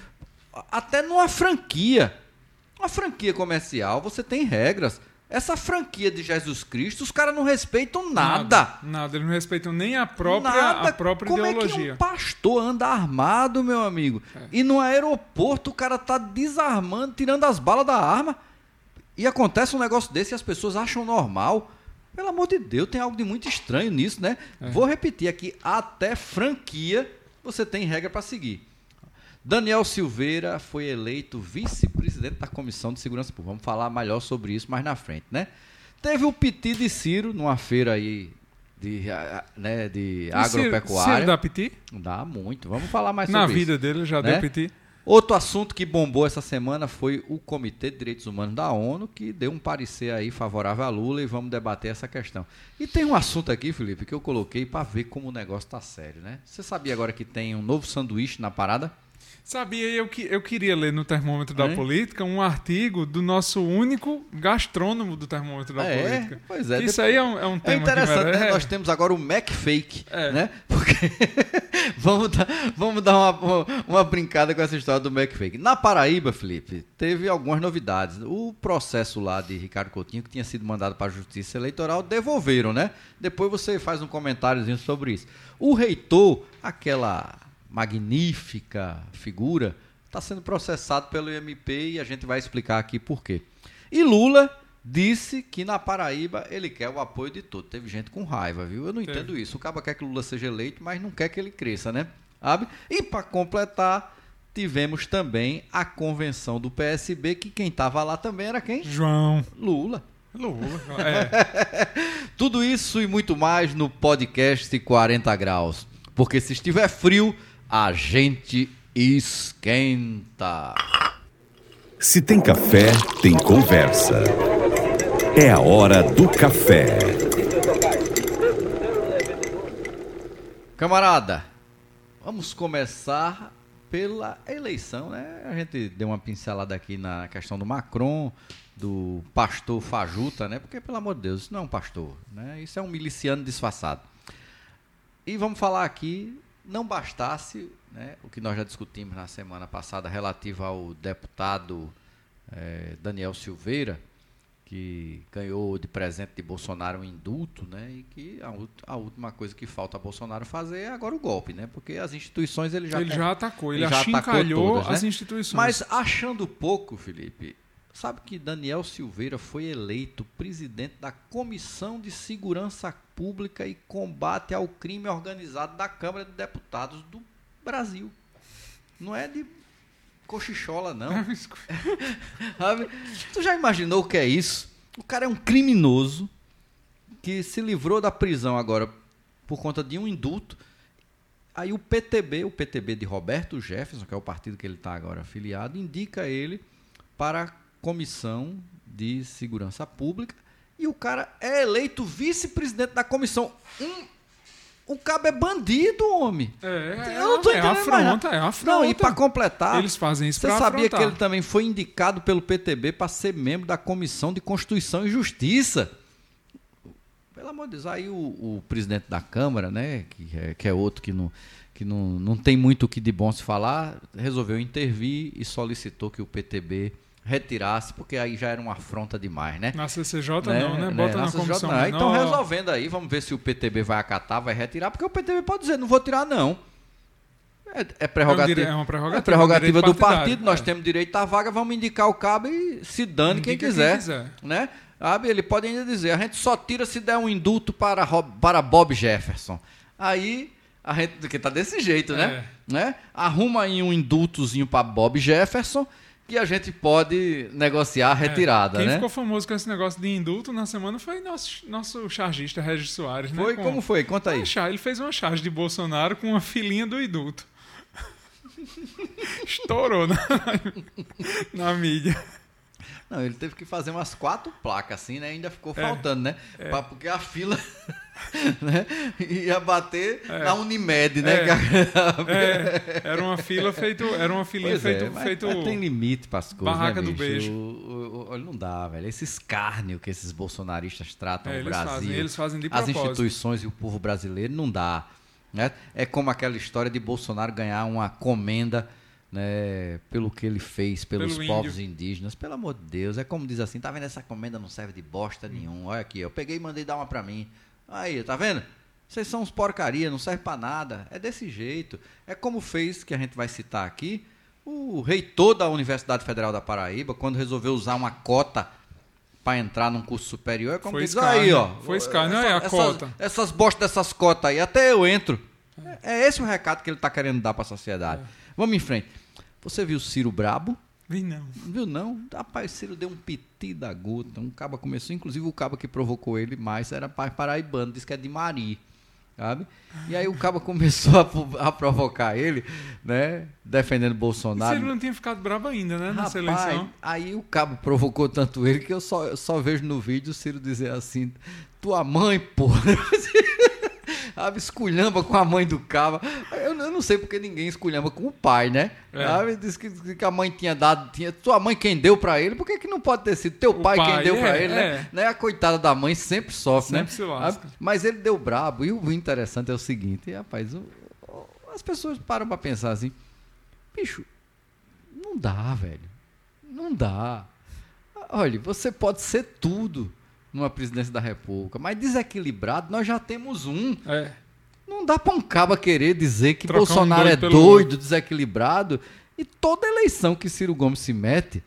até numa franquia uma franquia comercial, você tem regras. Essa franquia de Jesus Cristo, os caras não respeitam nada. nada. Nada, eles não respeitam nem a própria, nada. A própria Como ideologia. É que um pastor anda armado, meu amigo? É. E no aeroporto o cara tá desarmando, tirando as balas da arma. E acontece um negócio desse e as pessoas acham normal. Pelo amor de Deus, tem algo de muito estranho nisso, né? É. Vou repetir aqui, até franquia você tem regra para seguir. Daniel Silveira foi eleito vice-presidente da Comissão de Segurança Pública. Vamos falar melhor sobre isso mais na frente, né? Teve o piti de Ciro numa feira aí de, né, de agropecuária. Ciro dá piti? Dá muito. Vamos falar mais sobre Na isso. Na vida dele já né? deu piti. Outro assunto que bombou essa semana foi o Comitê de Direitos Humanos da ONU, que deu um parecer aí favorável a Lula e vamos debater essa questão. E tem um assunto aqui, Felipe, que eu coloquei para ver como o negócio tá sério, né? Você sabia agora que tem um novo sanduíche na parada? Sabia, eu, que, eu queria ler no Termômetro da é? Política um artigo do nosso único gastrônomo do Termômetro da é, Política. Pois é. Isso aí é um, é um tema é interessante, né? Nós temos agora o MacFake, é. né? Porque vamos dar, vamos dar uma, uma brincada com essa história do MacFake. Na Paraíba, Felipe, teve algumas novidades. O processo lá de Ricardo Coutinho, que tinha sido mandado para a Justiça Eleitoral, devolveram, né? Depois você faz um comentáriozinho sobre isso. O reitor, aquela magnífica figura, está sendo processado pelo IMP e a gente vai explicar aqui por quê. E Lula disse que na Paraíba ele quer o apoio de todos. Teve gente com raiva, viu? Eu não Teve. entendo isso. O Caba quer que Lula seja eleito, mas não quer que ele cresça, né? Sabe? E para completar, tivemos também a convenção do PSB, que quem estava lá também era quem? João. Lula. Lula, é. Tudo isso e muito mais no podcast 40 Graus. Porque se estiver frio, a gente esquenta. Se tem café, tem conversa. É a hora do café. Camarada, vamos começar pela eleição, né? A gente deu uma pincelada aqui na questão do Macron, do pastor Fajuta, né? Porque, pelo amor de Deus, isso não é um pastor, né? Isso é um miliciano disfarçado. E vamos falar aqui não bastasse né, o que nós já discutimos na semana passada relativo ao deputado eh, Daniel Silveira, que ganhou de presente de Bolsonaro um indulto, né? E que a, a, última coisa que falta a Bolsonaro fazer é agora o golpe, né? Porque as instituições ele já ele já atacou, ele, ele já achincalhou todas, as né? instituições. Mas achando pouco, Felipe, sabe que Daniel Silveira foi eleito presidente da Comissão de Segurança Pública e Combate ao Crime Organizado da Câmara de Deputados do Brasil. Não é de cochichola, não. tu já imaginou o que é isso? O cara é um criminoso que se livrou da prisão agora por conta de um indulto. Aí o PTB, o PTB de Roberto Jefferson, que é o partido que ele está agora afiliado, indica ele para Comissão de Segurança Pública. E o cara é eleito vice-presidente da comissão. Um o cabo é bandido, homem. É, eu não tô é afronta, é afronta. Não, e para completar, eles fazem isso Você sabia afrontar. que ele também foi indicado pelo PTB para ser membro da Comissão de Constituição e Justiça? Pelo amor de Deus, aí o, o presidente da Câmara, né, que é, que é outro que não que não, não tem muito o que de bom se falar, resolveu intervir e solicitou que o PTB retirasse, porque aí já era uma afronta demais, né? Na CCJ né? não, né? Bota na, na comissão não. Então resolvendo aí, vamos ver se o PTB vai acatar, vai retirar, porque o PTB pode dizer, não vou tirar não. É, é prerrogativa, é, uma prerrogativa, é prerrogativa do partido, nós é. temos direito à vaga, vamos indicar o cabo e se dane quem quiser, quem quiser, né? Sabe? Ele pode ainda dizer, a gente só tira se der um indulto para, para Bob Jefferson. Aí a gente, que tá desse jeito, né? É. né? Arruma aí um indultozinho para Bob Jefferson que a gente pode negociar a retirada, é, quem né? ficou famoso com esse negócio de indulto na semana foi nosso, nosso chargista Regis Soares, né? Foi? Com, Como foi? Conta aí. Ele fez uma charge de Bolsonaro com uma filhinha do indulto. Estourou na, na mídia. Não, ele teve que fazer umas quatro placas assim, né? Ainda ficou é, faltando, né? É. Pra, porque a fila né? ia bater é. na Unimed, né? É. é. Era uma fila feito, era uma filinha é, feito, mas, feito mas tem limite para as coisas, Barraca né, do beijo. O, o, o, não dá, velho. Esse escárnio que esses bolsonaristas tratam o Brasil, fazem, eles fazem de as instituições e o povo brasileiro não dá. Né? É como aquela história de Bolsonaro ganhar uma comenda né, pelo que ele fez pelos Pelo povos índio. indígenas. Pelo amor de Deus, é como diz assim, tá vendo essa comenda não serve de bosta nenhum. Olha aqui, eu peguei e mandei dar uma para mim. Aí, tá vendo? Vocês são uns porcaria, não serve para nada. É desse jeito. É como fez, que a gente vai citar aqui, o reitor da Universidade Federal da Paraíba, quando resolveu usar uma cota para entrar num curso superior, é como Foi diz, aí, ó. Foi escárnio, é a essas, cota. Essas bostas dessas cotas aí, até eu entro. É, é esse o recado que ele está querendo dar para a sociedade. É. Vamos em frente. Você viu Ciro Brabo? Vi não. Viu não? Rapaz, Ciro deu um piti da gota. Um cabo começou, inclusive o cabo que provocou ele mais era pai paraibano, disse que é de Mari. Sabe? E aí o cabo começou a, a, provocar ele, né? Defendendo Bolsonaro. Ciro não tinha ficado bravo ainda, né? Nessa Rapaz, eleição. Aí o cabo provocou tanto ele que eu só, eu só vejo no vídeo o Ciro dizer assim: Tua mãe, porra. sabe, esculhamba com a mãe do cabo. Eu, eu, não sei porque ninguém esculhamba com o pai, né? É. Sabe? Diz que, que, a mãe tinha dado, tinha, tua mãe quem deu para ele, por que, que não pode ter sido teu pai, pai, quem deu é, para ele, né? é. né? A coitada da mãe sempre sofre, sempre né? Se lasca. Mas ele deu brabo. E o interessante é o seguinte, rapaz, o, o, as pessoas param para pensar assim, bicho, não dá, velho. Não dá. Olha, você pode ser tudo numa presidência da República. Mas desequilibrado, nós já temos um. É. Não dá para um caba querer dizer que Trocar Bolsonaro um doido é doido, desequilibrado. E toda eleição que Ciro Gomes se mete,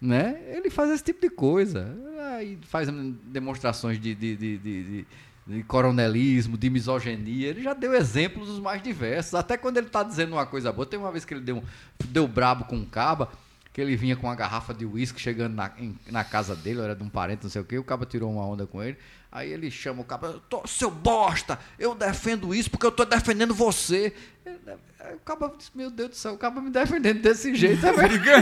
né, ele faz esse tipo de coisa. Aí faz demonstrações de, de, de, de, de coronelismo, de misoginia. Ele já deu exemplos os mais diversos. Até quando ele está dizendo uma coisa boa. Tem uma vez que ele deu, deu brabo com um caba que ele vinha com uma garrafa de uísque chegando na, em, na casa dele, era de um parente, não sei o que, o cabo tirou uma onda com ele. Aí ele chama o cabo, seu bosta, eu defendo isso porque eu estou defendendo você. Aí o cabo disse, meu Deus do céu, o cabo me defendendo desse jeito. É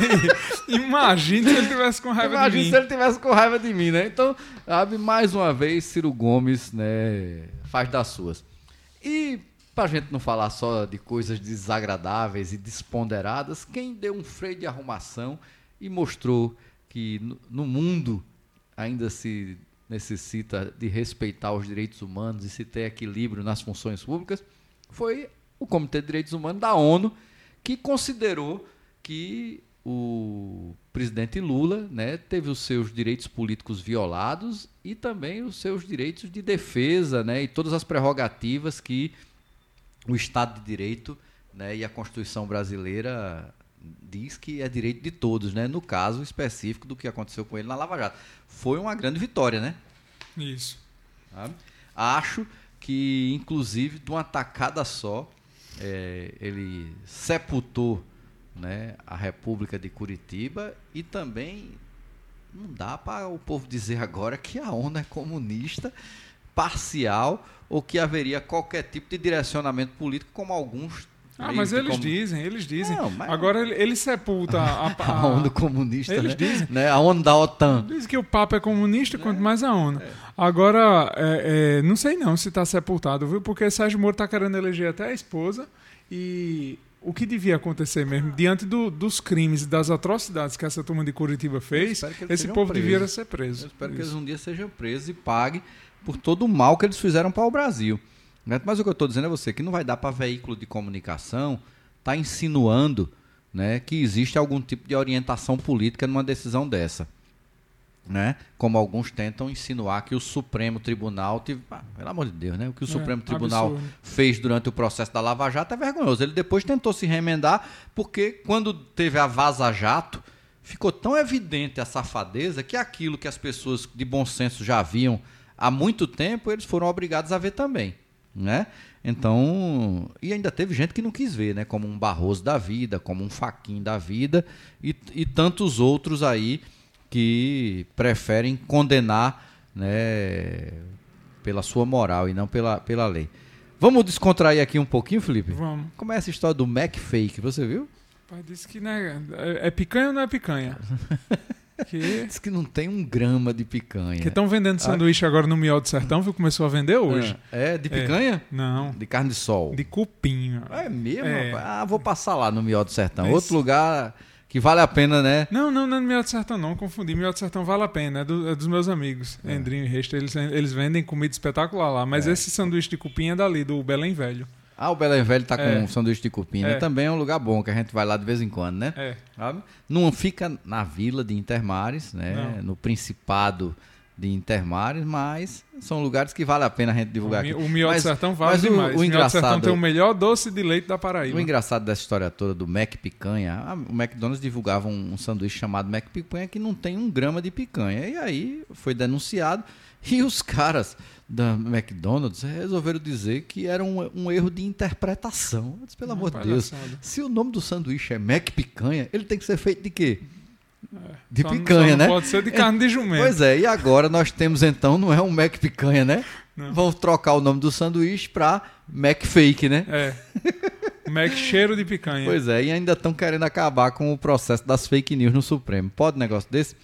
Imagina se ele tivesse com raiva Imagina de mim. se ele tivesse com raiva de mim, né? Então, sabe, mais uma vez, Ciro Gomes né, faz das suas. E para a gente não falar só de coisas desagradáveis e desponderadas, quem deu um freio de arrumação e mostrou que no mundo ainda se necessita de respeitar os direitos humanos e se ter equilíbrio nas funções públicas, foi o Comitê de Direitos Humanos da ONU, que considerou que o presidente Lula né, teve os seus direitos políticos violados e também os seus direitos de defesa né, e todas as prerrogativas que o Estado de Direito né, e a Constituição brasileira diz que é direito de todos, né? No caso específico do que aconteceu com ele na Lava Jato. Foi uma grande vitória, né? Isso. Sabe? Acho que, inclusive, de uma tacada só, é, ele sepultou né, a República de Curitiba e também não dá para o povo dizer agora que a ONU é comunista, parcial ou que haveria qualquer tipo de direcionamento político, como alguns ah, mas eles como... dizem, eles dizem. Não, mas... Agora ele, ele sepulta a, a, a onda comunista, eles né? dizem. né? A onda da OTAN. Dizem que o Papa é comunista, É. quanto mais a ONU. Agora, é, é, não sei não se está sepultado, viu? Porque Sérgio Moro está querendo eleger até a esposa e o que devia acontecer mesmo, diante do- dos crimes e das atrocidades que essa turma de Curitiba fez, que esse povo presos. devia ser preso. Eu espero que Isso. eles um dia sejam presos e paguem por todo o mal que eles fizeram para o Brasil. né? Mas o que eu estou dizendo é você que não vai dar para veículo de comunicação estar insinuando né, que existe algum tipo de orientação política numa decisão dessa. Né? Como alguns tentam insinuar que o Supremo Tribunal. Tive... Ah, pelo amor de Deus, né? O que o É, Supremo Tribunal absurdo. fez durante o processo da Lava Jato é vergonhoso. Ele depois tentou se remendar, porque quando teve a Vaza Jato, ficou tão evidente a safadeza que aquilo que as pessoas de bom senso já viam há muito tempo, eles foram obrigados a ver também. Né? Então, e ainda teve gente que não quis ver, né? Como um Barroso da vida, como um Faquin da vida e, e tantos outros aí que preferem condenar, né? Pela sua moral e não pela, pela lei. Vamos descontrair aqui um pouquinho, Felipe? Vamos. Como é essa história do Mac Fake? Você viu? Pai disse que né, é, é picanha ou não é picanha? que Diz que não tem um grama de picanha. que estão vendendo sanduíche agora no Miol do Sertão, viu? Começou a vender hoje. É, é de picanha? Não, De carne de sol. de cupim. É mesmo? É. rapaz? Ah, vou passar lá no Mió do Sertão. Esse- Outro lugar que vale a pena, né? Não, não, não é no Miol do Sertão, não. Confundi. Miol do Sertão vale a pena. É, do- é dos meus amigos. É. Endrinho e Resto. Eles, eles vendem comida espetacular lá. Mas esse sanduíche de cupim é dali, do Belém Velho. Ah, o Belém Velho tá com É. um sanduíche de cupim, né? É. Também é um lugar bom que a gente vai lá de vez em quando, né? É. Sabe? Não fica na vila de Intermares, né? Não. No Principado de Intermares, mas são lugares que vale a pena a gente divulgar O, aqui. o Mas- Sertão vale mas o- demais. o O, Miol do Sertão engraçado- tem o melhor doce de leite da Paraíba. O engraçado dessa história toda do Mac Picanha, a- o McDonald's divulgava um, um sanduíche chamado Mac Picanha que não tem um grama de picanha. E aí foi denunciado e os caras da McDonald's resolveram dizer que era um, um erro de interpretação. Eu disse, pelo amor de Deus, se o nome do sanduíche é Mac Picanha, ele tem que ser feito de quê? De Só picanha, só né? Pode ser de carne de jumento. Pois é, e agora nós temos então, não é um Mac Picanha, né? Não. Vamos trocar o nome do sanduíche para Mac Fake, né? É. Mac cheiro de picanha. Pois é, e ainda estão querendo acabar com o processo das fake news no Supremo. Pode um negócio desse?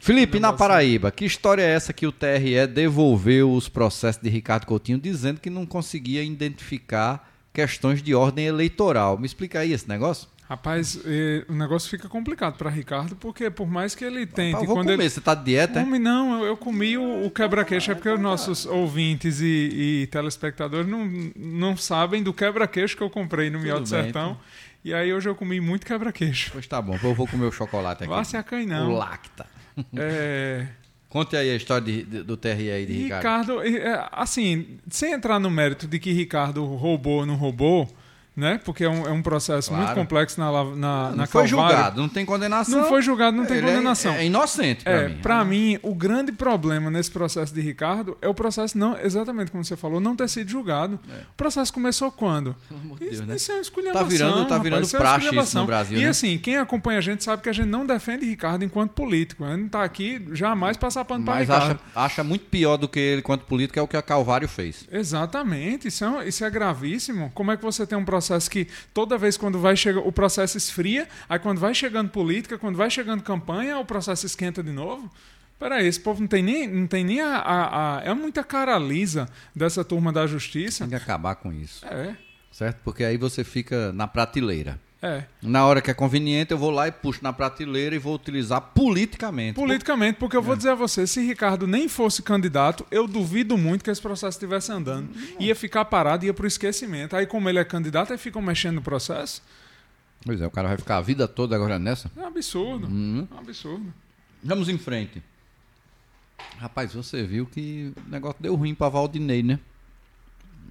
Felipe, na Paraíba, que história é essa que o TRE devolveu os processos de Ricardo Coutinho dizendo que não conseguia identificar questões de ordem eleitoral? Me explica aí esse negócio. Rapaz, eh, o negócio fica complicado para Ricardo, porque por mais que ele tente, eu vou quando comer, ele você tá de dieta, é? Homem, não, eu, eu comi o, o quebra-queixo, é porque os nossos ouvintes e, e telespectadores não, não sabem do quebra-queixo que eu comprei no bem, Sertão. E aí hoje eu comi muito quebra-queixo. Pois tá bom, eu vou comer o chocolate aqui. Vá se acanhar, O. Lacta. É, Conte aí a história de- de- do TRE aí de Ricardo. Ricardo, é, assim, sem entrar no mérito de que Ricardo roubou ou não roubou, né? Porque é um, é um processo Claro. muito complexo na, la- na, Não na foi Calvário. julgado, não tem condenação. Não foi julgado, não tem Ele é- condenação. É, inocente pra É, mim. pra mim, o grande problema nesse processo de Ricardo é o processo não, exatamente como você falou, não ter sido julgado. O processo começou quando? Isso, Deus, né? isso é uma esculhambação. Tá virando- tá rapaz, virando isso é praxe isso esculhambação. no Brasil, E né? assim, quem acompanha a gente sabe que a gente não defende Ricardo enquanto político. A gente não tá aqui jamais passar pano pra Mas Ricardo. acha, acha muito pior do que ele quanto político é o que a Calvário fez. Exatamente, isso é, isso é gravíssimo. Como é que você tem um processo que toda vez quando vai chegar, o processo esfria, aí quando vai chegando política, quando vai chegando campanha, o processo esquenta de novo? Peraí, esse povo não tem nem, não tem nem a, a- a- É muita cara lisa dessa turma da justiça. Tem que acabar com isso, É, certo? Porque aí você fica na prateleira. É. Na hora que é conveniente, eu vou lá e puxo na prateleira e vou utilizar politicamente. Politicamente, porque É. eu vou dizer a você, se Ricardo nem fosse candidato, eu duvido muito que esse processo estivesse andando. Ia ficar parado, ia pro esquecimento. Aí, como ele é candidato, aí ficam mexendo no processo. Pois é, o cara vai ficar a vida toda agora nessa. É um absurdo. Hum. É um absurdo. Vamos em frente. Rapaz, você viu que o negócio deu ruim pra Valdinei, né?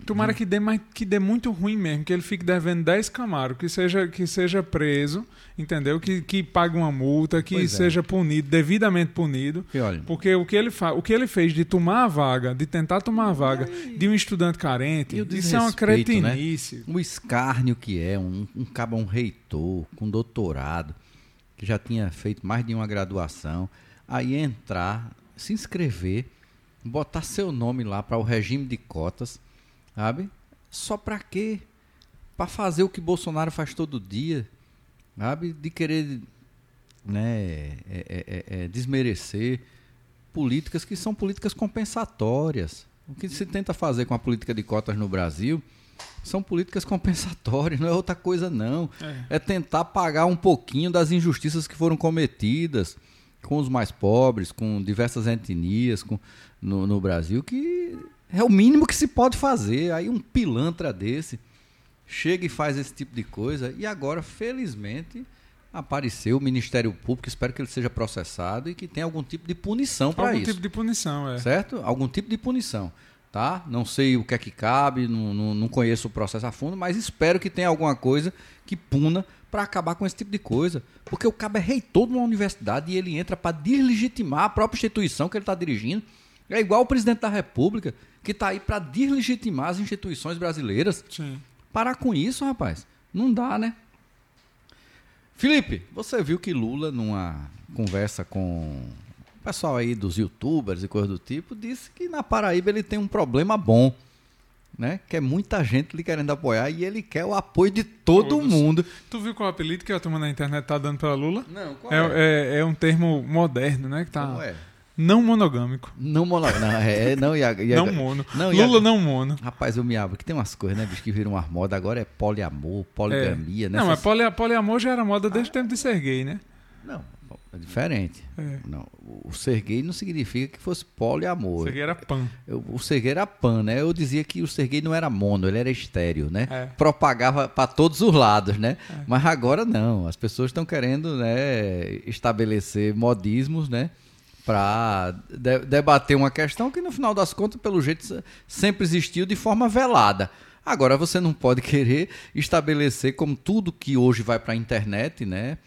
Tomara que dê, mais, que dê muito ruim mesmo, que ele fique devendo 10 Camaro, que seja, que seja preso, entendeu? Que, que pague uma multa, que Pois é. seja punido, devidamente punido. E olha, Porque o que, ele fa o que ele fez de tomar a vaga, de tentar tomar a vaga de um estudante carente, E isso é uma né? cretinice. o escárnio que é, um, um cabo, um reitor com doutorado, que já tinha feito mais de uma graduação, aí entrar, se inscrever, botar seu nome lá para o regime de cotas, sabe? Só para quê? Para fazer o que Bolsonaro faz todo dia, sabe? De querer né, é- é- é- é desmerecer políticas que são políticas compensatórias. O que se tenta fazer com a política de cotas no Brasil são políticas compensatórias, não é outra coisa não. É. É tentar pagar um pouquinho das injustiças que foram cometidas com os mais pobres, com diversas etnias com, no, no Brasil, que é o mínimo que se pode fazer. Aí um pilantra desse chega e faz esse tipo de coisa e agora, felizmente, apareceu o Ministério Público, espero que ele seja processado e que tenha algum tipo de punição para Algum isso tipo de punição, é. certo? Algum tipo de punição, tá? Não sei o que é que cabe, não, não, não conheço o processo a fundo, mas espero que tenha alguma coisa que puna para acabar com esse tipo de coisa. Porque o cabo é reitor de uma universidade e ele entra para deslegitimar a própria instituição que ele está dirigindo. É igual o presidente da República, que está aí para deslegitimar as instituições brasileiras. Sim. Parar com isso, rapaz. Não dá, né? Felipe, você viu que Lula, numa conversa com o pessoal aí dos youtubers e coisa do tipo, disse que na Paraíba ele tem um problema bom. Né? Que é muita gente lhe querendo apoiar e ele quer o apoio de todo Todos. mundo. Tu viu qual é o apelido que a turma na internet tá dando pra Lula? Não, qual É, é, é um termo moderno, né? Que tá é? Não monogâmico. Não mono. Não, é, não, e a- e a- Não mono. Não, e a- Lula não mono. Rapaz, eu me abro, que tem umas coisas, né, bicho, que viram uma moda. Agora é poliamor, poligamia, né? Não, mas poli, poliamor já era moda desde o tempo de ser gay, né? Não, é diferente. É. Não, o ser gay não significa que fosse poliamor. Isso aqui era pan. Eu- o ser gay era pan, né? Eu dizia que o ser gay não era mono, ele era estéreo, né? É. Propagava para todos os lados, né? Mas agora não. As pessoas estão querendo, né, estabelecer modismos, né? Para debater uma questão que, no final das contas, pelo jeito, se- sempre existiu de forma velada. Agora, você não pode querer estabelecer, como tudo que hoje vai para a internet, né?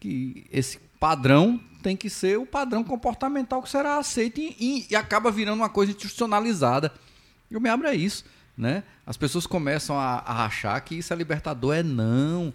Que esse padrão tem que ser o padrão comportamental que será aceito e, e- e acaba virando uma coisa institucionalizada. Eu me abro a isso, né? As pessoas começam a, a achar que isso é libertador. É não.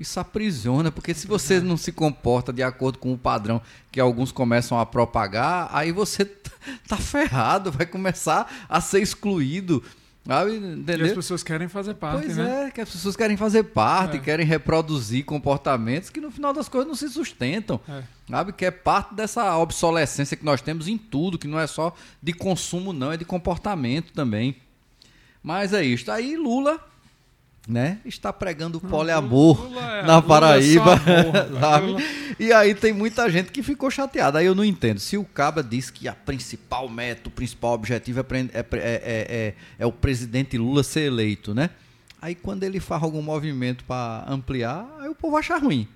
Isso aprisiona, porque se você não se comporta de acordo com o padrão que alguns começam a propagar, aí você tá- ferrado, vai começar a ser excluído. Sabe? E as Entendeu? pessoas querem fazer parte, Pois né? é, que as pessoas querem fazer parte, É. querem reproduzir comportamentos que no final das coisas não se sustentam. É. Sabe? Que é parte dessa obsolescência que nós temos em tudo, que não é só de consumo, não, é de comportamento também. Mas é isso. Aí Lula, né, está pregando o poliamor Lula é- na é Paraíba. sabe? Lula- E aí tem muita gente que ficou chateada. Aí eu não entendo. Se o Caba diz que a principal meta, o principal objetivo é, é- é- é- é o presidente Lula ser eleito, né? Aí quando ele faz algum movimento para ampliar, aí o povo acha ruim.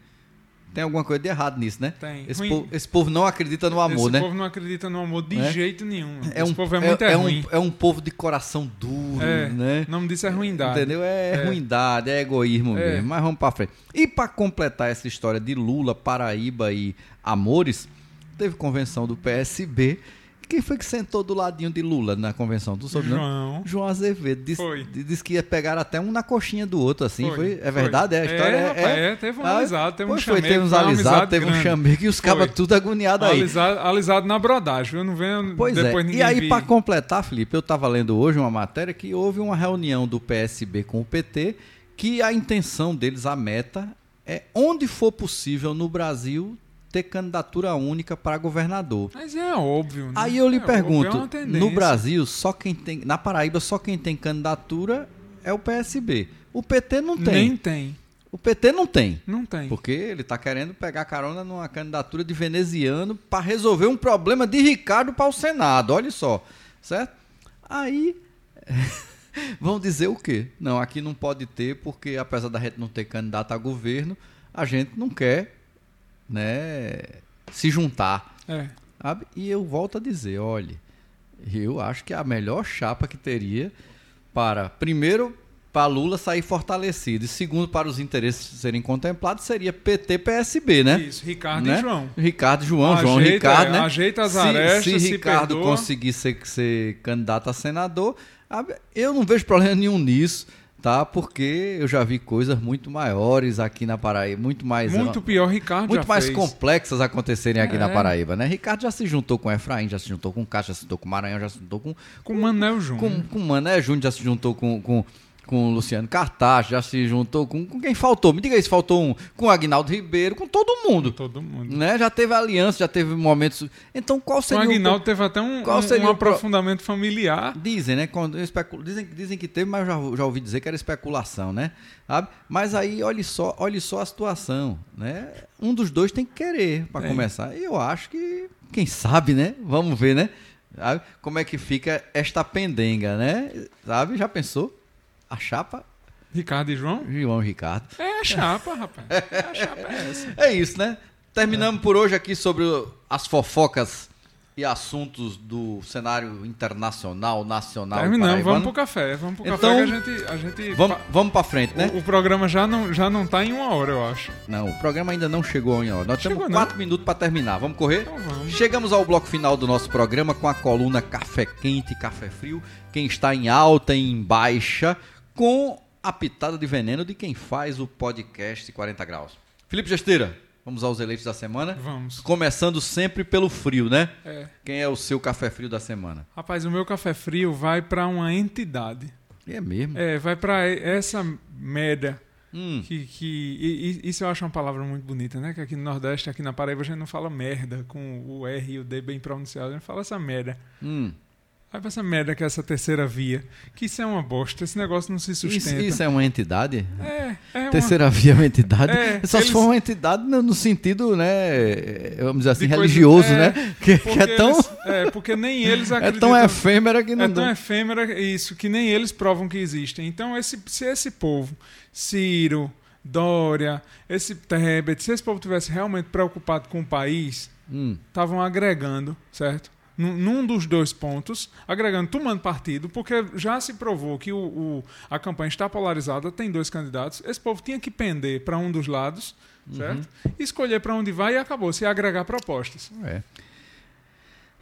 Tem alguma coisa de errado nisso, né? Tem. Esse, povo, esse povo não acredita no amor, Esse né? povo não acredita no amor de É? jeito nenhum. É Esse um, povo é muito é, é, ruim. um, é um povo de coração duro, É, né? O nome disso é ruindade. Entendeu? É, É. ruindade, é egoísmo É. mesmo. Mas vamos pra frente. E pra completar essa história de Lula, Paraíba e Amores, teve convenção do PSB. Quem foi que sentou do ladinho de Lula na convenção? Tu soube, não? João. João Azevedo. Disse, Foi. disse que ia pegar até um na coxinha do outro, assim. Foi, Foi, é verdade? É a história? É, rapaz, é, teve um Ah, alisado, teve um pois foi, teve uns alisados, teve um chamego e os cabas tudo agoniados aí. Alisado, alisado na brodagem. Eu não venho Pois depois é. ninguém E aí, para completar, Felipe, eu estava lendo hoje uma matéria que houve uma reunião do PSB com o PT, que a intenção deles, a meta, é onde for possível no Brasil ter candidatura única para governador. Mas é óbvio, né? Aí eu lhe É óbvio, é pergunto, uma tendência. no Brasil, só quem tem, na Paraíba, só quem tem candidatura é o PSB. O PT não tem. Nem tem. O PT não tem. Não tem. Porque ele está querendo pegar carona numa candidatura de veneziano para resolver um problema de Ricardo para o Senado. Olha só, certo? Aí vão dizer o quê? Não, aqui não pode ter, porque apesar da gente não ter candidato a governo, a gente não quer né, se juntar. É. E eu volto a dizer, olha, eu acho que a melhor chapa que teria para, primeiro, para Lula sair fortalecido e segundo, para os interesses serem contemplados, seria PT-PSB, né? Isso, Ricardo Né? e João. Ricardo, João, João, Ajeita- Ricardo, é, né? ajeita as Se- arestas, se, se Ricardo perdoa. conseguir ser, ser candidato a senador, eu não vejo problema nenhum nisso, tá? Porque eu já vi coisas muito maiores aqui na Paraíba, muito mais Muito pior, Ricardo muito mais fez. complexas acontecerem aqui na É. Paraíba, né? Ricardo já se juntou com Efraim, já se juntou com Caixa, já se juntou com Maranhão, já se juntou com Com Manel Júnior. com, com Mané Júnior, já se juntou com, com, com Luciano Cartaz, já se juntou com, com quem faltou. Me diga aí se faltou um, com Agnaldo Ribeiro, com todo mundo. Todo mundo. Né? Já teve aliança, já teve momentos. Então qual O seria Aguinaldo teve até um, qual seria um o pro- aprofundamento familiar. Dizem, né? Quando especu- dizem, dizem que teve, mas eu já, já ouvi dizer que era especulação, né? Sabe? Mas aí, olhe só, olhe só a situação, né? Um dos dois tem que querer, para começar. E eu acho que, quem sabe, né? Vamos ver, né? Sabe? Como é que fica esta pendenga, né? Sabe? Já pensou? A chapa, Ricardo e João? João Ricardo. É a chapa, rapaz. É a chapa é essa. É isso, né? Terminamos por hoje aqui sobre as fofocas e assuntos do cenário internacional, nacional. e Terminamos, vamos pro café. Vamos pro Então, café que a gente. A gente Vamos, vamos para frente, né? o, o programa já não, já não tá em uma hora, eu acho. Não, o programa ainda não chegou em hora. Nós Chegou temos não. quatro minutos para terminar. Vamos correr? Então vamos. Chegamos ao bloco final do nosso programa com a coluna Café Quente e Café Frio. Quem está em alta e em baixa, com a pitada de veneno de quem faz o podcast 40 Graus. Felipe Gesteira, vamos aos eleitos da semana. Vamos. Começando sempre pelo frio, né? É. Quem é o seu café frio da semana? Rapaz, o meu café frio vai pra uma entidade. É mesmo? É, vai pra e- essa merda. Hum, Que, que e- isso eu acho uma palavra muito bonita, né? Que aqui no Nordeste, aqui na Paraíba, a gente não fala merda com o R e o D bem pronunciado, a gente fala essa merda. hum. Vai pra essa merda que é essa terceira via. Que isso é uma bosta, esse negócio não se Isso, sustenta. isso é uma entidade? É, é uma... Terceira via é uma entidade. É, Só eles- se for uma entidade no, sentido, né? Vamos dizer assim, religioso, é, né? Que, que é tão, eles- é, porque nem eles é acreditam... tão efêmera que não É tão efêmera isso, que nem eles provam que existem. Então, esse, se esse povo, Ciro, Dória, esse Tebet, se esse povo tivesse realmente preocupado com o país, Hum, estavam agregando, certo? Num, dos dois pontos, agregando, tomando partido, porque já se provou que o, o- a campanha está polarizada, tem dois candidatos. Esse povo tinha que pender para um dos lados, certo? Escolher para onde vai e acabou, se agregar propostas. é.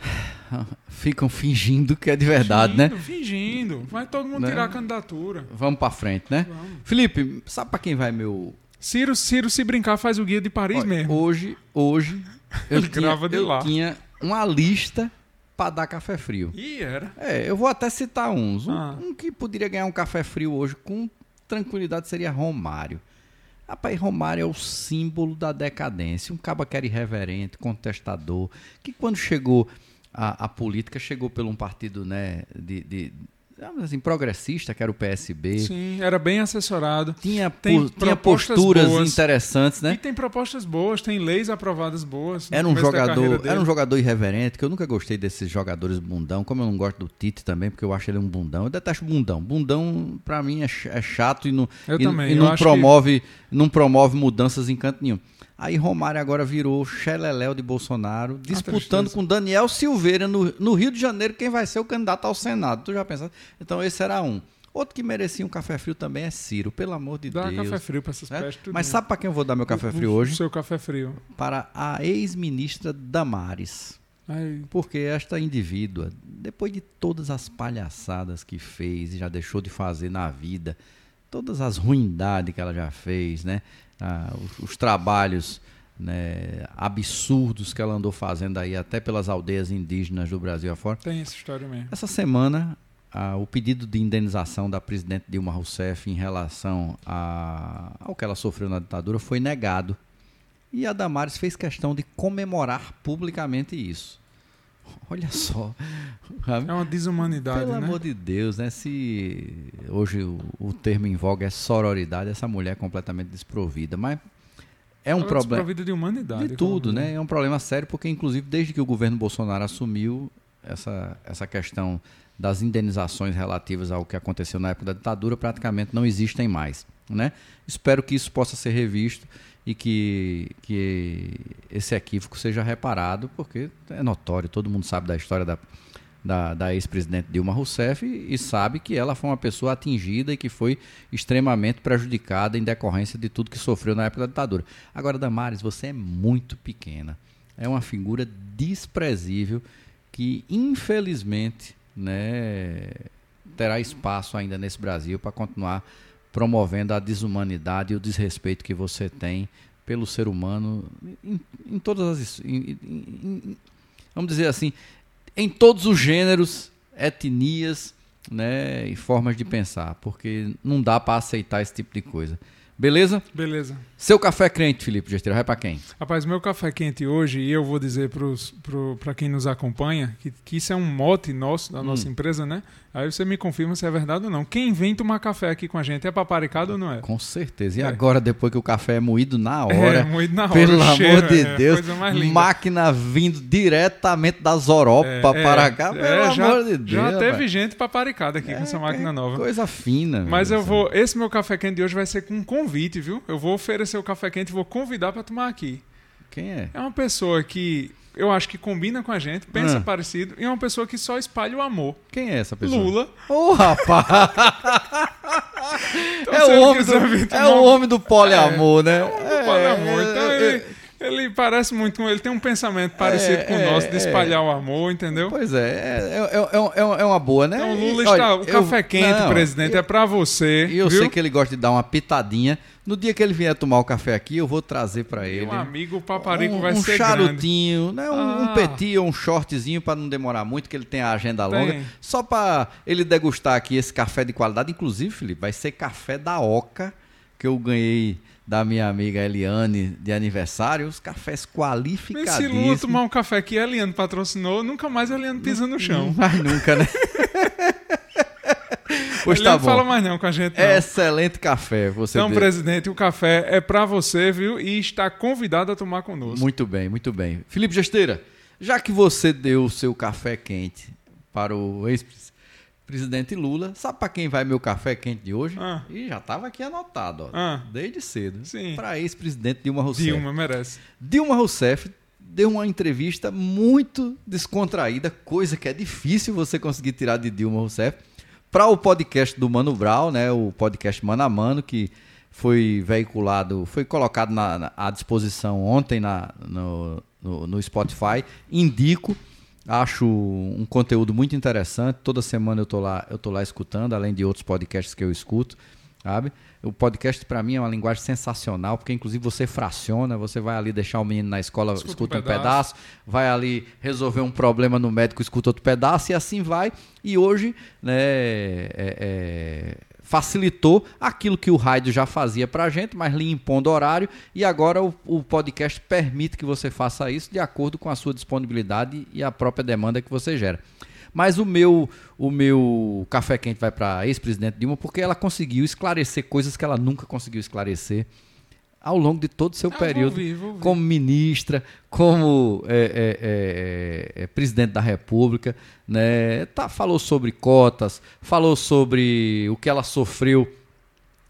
Ficam fingindo que é de verdade, né? fingindo, Fingindo. Vai todo mundo Né? tirar a candidatura. Vamos pra frente, né? Vamos. Felipe, sabe pra quem vai meu. Ciro, Ciro, se brincar, faz o guia de Paris Olha, mesmo. Hoje, hoje, eu, Ele tinha, grava de eu lá. tinha uma lista pra dar café frio. E era. É, eu vou até citar uns. Um, Ah. um que poderia ganhar um café frio hoje com tranquilidade seria Romário. Rapaz, Romário é o símbolo da decadência. Um caba que era irreverente, contestador, que quando chegou a, a política, chegou por um partido né, de, de assim, progressista, que era o PSB. Sim, era bem assessorado. Tinha, Tem tinha posturas boas. interessantes, E né? tem propostas boas, tem leis aprovadas boas. Era um jogador, era um jogador irreverente, que eu nunca gostei desses jogadores bundão, como eu não gosto do Tite também, porque eu acho ele um bundão. Eu detesto bundão. Bundão pra mim é é chato e não Eu e, também, e não promove, não promove mudanças em canto nenhum. Aí Romário agora virou Xeleléu de Bolsonaro, disputando tristeza. com Daniel Silveira no, no Rio de Janeiro, quem vai ser o candidato ao Senado. Tu já pensaste? Então esse era um. Outro que merecia um café frio também é Ciro, pelo amor de Dá Deus. café frio pra essas né? pestes. Mas sabe para quem eu vou dar meu café O- frio o- hoje? O seu café frio. Para a ex-ministra Damares. Ai, Porque esta indivídua, depois de todas as palhaçadas que fez e já deixou de fazer na vida, todas as ruindades que ela já fez, né? Ah, os, os trabalhos né, absurdos que ela andou fazendo aí, até pelas aldeias indígenas do Brasil afora. tem essa história mesmo. Essa semana, ah, o pedido de indenização da presidente Dilma Rousseff em relação a- ao que ela sofreu na ditadura foi negado. E a Damares fez questão de comemorar publicamente isso. Olha só. É uma desumanidade, Pelo né? amor de Deus, né? Se hoje o, o termo em voga é sororidade, essa mulher é completamente desprovida. Mas é um Ela é problema. desprovida de humanidade. De tudo, né? É um problema sério, porque, inclusive, desde que o governo Bolsonaro assumiu essa, essa questão das indenizações relativas ao que aconteceu na época da ditadura, praticamente não existem mais. Né? Espero que isso possa ser revisto e que, que esse equívoco seja reparado, porque é notório, todo mundo sabe da história da, da, da ex-presidente Dilma Rousseff e, e sabe que ela foi uma pessoa atingida e que foi extremamente prejudicada em decorrência de tudo que sofreu na época da ditadura. Agora, Damares, você é muito pequena. É uma figura desprezível que, infelizmente, né, terá espaço ainda nesse Brasil para continuar promovendo a desumanidade e o desrespeito que você tem pelo ser humano em, em todas as. Em, em, vamos dizer assim, em todos os gêneros, etnias né, e formas de pensar, porque não dá para aceitar esse tipo de coisa. Beleza? Beleza. Seu café crente, Felipe Gesteira, vai para quem? Rapaz, meu café quente hoje, e eu vou dizer para quem nos acompanha, que, que, isso é um mote nosso, da nossa hum. empresa, né? Aí você me confirma se é verdade ou não. Quem vem tomar café aqui com a gente é paparicado ou não é? Com certeza. E é. agora, depois que o café é moído na hora. É, moído na hora. Pelo amor cheiro, de é, Deus. Máquina vindo diretamente das Europa é, para cá. Pelo é, já, amor de Deus. Já teve rapaz. gente paparicada aqui com essa máquina nova. Coisa fina. Mas eu vou. Esse meu café quente de hoje vai ser com um convite, viu? Eu vou oferecer o café quente e vou convidar para tomar aqui. Quem é? É uma pessoa que eu acho que combina com a gente, pensa ah. parecido, e é uma pessoa que só espalha o amor. Quem é essa pessoa? Lula. Ô, oh, rapaz! então, é, o homem, do, é o homem do poliamor, é, né? É o homem do poliamor. É, então é, ele ele parece muito com ele, tem um pensamento parecido é, com o nosso de é, espalhar o amor, entendeu? Pois é, é, é, uma boa, né? Então o Lula está. Olha, o café eu, quente, não, presidente, eu, é para você. E eu viu? sei que ele gosta de dar uma pitadinha. No dia que ele vier tomar o café aqui, eu vou trazer para ele. Meu amigo, o paparico um, vai um ser charutinho, grande. né? Um, ah. um petit ou um shortzinho para não demorar muito, que ele tem a agenda tem. longa. Só para ele degustar aqui esse café de qualidade. Inclusive, Felipe, vai ser café da Oca que eu ganhei da minha amiga Eliane de aniversário, os cafés qualificadíssimos. Se Lula tomar um café que a Eliane patrocinou, nunca mais a Eliane pisa no chão. Mais nunca, né? pois tá bom. Não fala mais não com a gente. Não. Excelente café. Você então, deu. presidente, o café é para você, viu? E está convidado a tomar conosco. Muito bem, muito bem. Felipe Gesteira, já que você deu o seu café quente para o ex presidente Lula. Sabe para quem vai meu café quente de hoje? Ah. E já estava aqui anotado, ó, ah. desde cedo. Para ex-presidente Dilma Rousseff. Dilma merece. Dilma Rousseff deu uma entrevista muito descontraída, coisa que é difícil você conseguir tirar de Dilma Rousseff, para o podcast do Mano Brown, né, o podcast Mano a Mano, que foi veiculado, foi colocado na, na à disposição ontem na, no, no, no Spotify. Indico Acho um conteúdo muito interessante. Toda semana eu tô lá, eu tô lá escutando, além de outros podcasts que eu escuto, sabe? O podcast para mim é uma linguagem sensacional, porque inclusive você fraciona, você vai ali deixar o menino na escola, escuta, escuta um, um pedaço. pedaço, vai ali resolver um problema no médico, escuta outro pedaço e assim vai. E hoje, né, é, é, facilitou aquilo que o rádio já fazia para a gente, mas lhe impondo horário, e agora o, o, podcast permite que você faça isso de acordo com a sua disponibilidade e a própria demanda que você gera. Mas o meu, o meu café quente vai para a ex-presidente Dilma porque ela conseguiu esclarecer coisas que ela nunca conseguiu esclarecer ao longo de todo o seu ah, período vou vou como ministra, como é, é, é, é, presidente da República, né? Tá, falou sobre cotas, falou sobre o que ela sofreu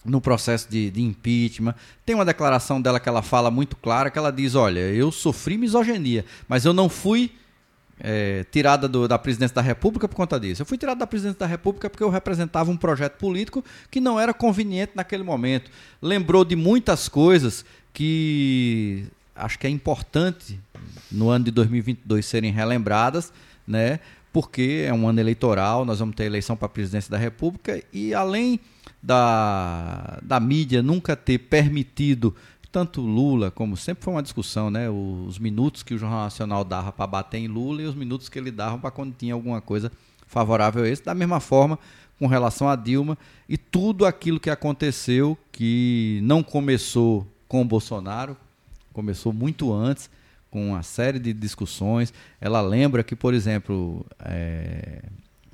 no processo de, de, impeachment. Tem uma declaração dela que ela fala muito clara, que ela diz, olha, eu sofri misoginia, mas eu não fui é, tirada do, da presidência da República por conta disso. Eu fui tirado da presidência da República porque eu representava um projeto político que não era conveniente naquele momento. Lembrou de muitas coisas que acho que é importante no ano de 2022 serem relembradas, né? Porque é um ano eleitoral, nós vamos ter eleição para a presidência da República e além da, da mídia nunca ter permitido tanto Lula, como sempre foi uma discussão, né? Os minutos que o Jornal Nacional dava para bater em Lula e os minutos que ele dava para quando tinha alguma coisa favorável a esse. Da mesma forma, com relação a Dilma e tudo aquilo que aconteceu que não começou com o Bolsonaro, começou muito antes, com uma série de discussões. Ela lembra que, por exemplo, é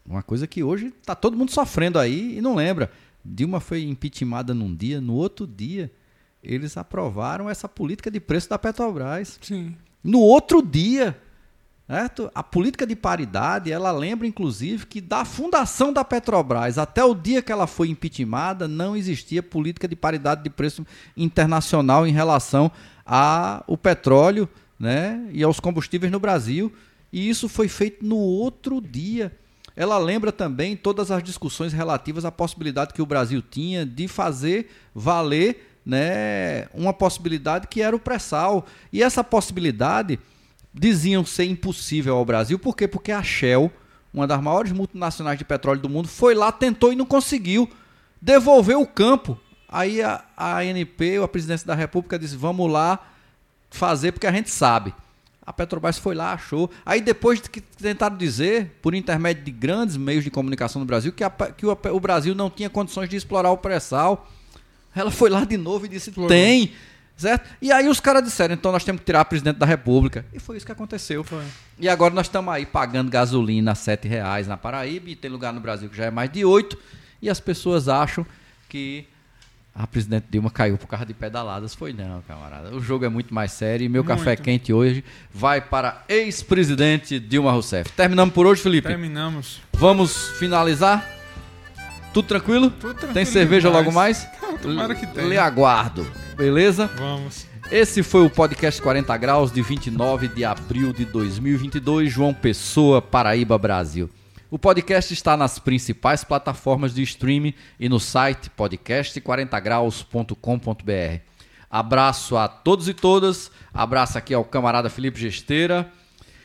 uma coisa que hoje está todo mundo sofrendo aí e não lembra. Dilma foi impeachmentada num dia, no outro dia eles aprovaram essa política de preço da Petrobras. Sim. No outro dia, Certo? A política de paridade, ela lembra inclusive que da fundação da Petrobras até o dia que ela foi impeachmentada, não existia política de paridade de preço internacional em relação ao petróleo né, e aos combustíveis no Brasil. E isso foi feito no outro dia. Ela lembra também todas as discussões relativas à possibilidade que o Brasil tinha de fazer valer né, uma possibilidade que era o pré-sal. E essa possibilidade diziam ser impossível ao Brasil. Por quê? Porque a Shell, uma das maiores multinacionais de petróleo do mundo, foi lá, tentou e não conseguiu. Devolveu o campo. Aí a, a ANP, a presidência da República, disse: vamos lá fazer porque a gente sabe. A Petrobras foi lá, achou. Aí depois que tentaram dizer, por intermédio de grandes meios de comunicação no Brasil, que, a, que o, o, Brasil não tinha condições de explorar o pré-sal, ela foi lá de novo e disse: tem. Certo? E aí os caras disseram, então nós temos que tirar a presidente da República. E foi isso que aconteceu. Foi. E agora nós estamos aí pagando gasolina a sete reais na Paraíba, e tem lugar no Brasil que já é mais de oito, e as pessoas acham que a presidente Dilma caiu por causa de pedaladas. Foi não, camarada. O jogo é muito mais sério e meu muito. café quente hoje vai para ex-presidente Dilma Rousseff. Terminamos por hoje, Felipe? Terminamos. Vamos finalizar? Tudo tranquilo? Tudo tranquilo. Tem cerveja demais. logo mais? Tomara que tenha. Lhe aguardo. Beleza? Vamos. Esse foi o podcast 40 Graus de 29 de abril de 2022, João Pessoa, Paraíba, Brasil. O podcast está nas principais plataformas de streaming e no site podcast40graus.com.br. Abraço a todos e todas, abraço aqui ao camarada Felipe Gesteira.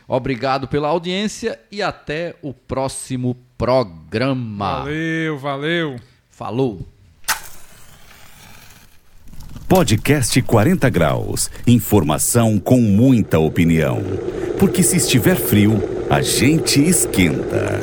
Obrigado pela audiência e até o próximo programa. Valeu, valeu. Falou. Podcast 40 Graus. Informação com muita opinião. Porque se estiver frio, a gente esquenta.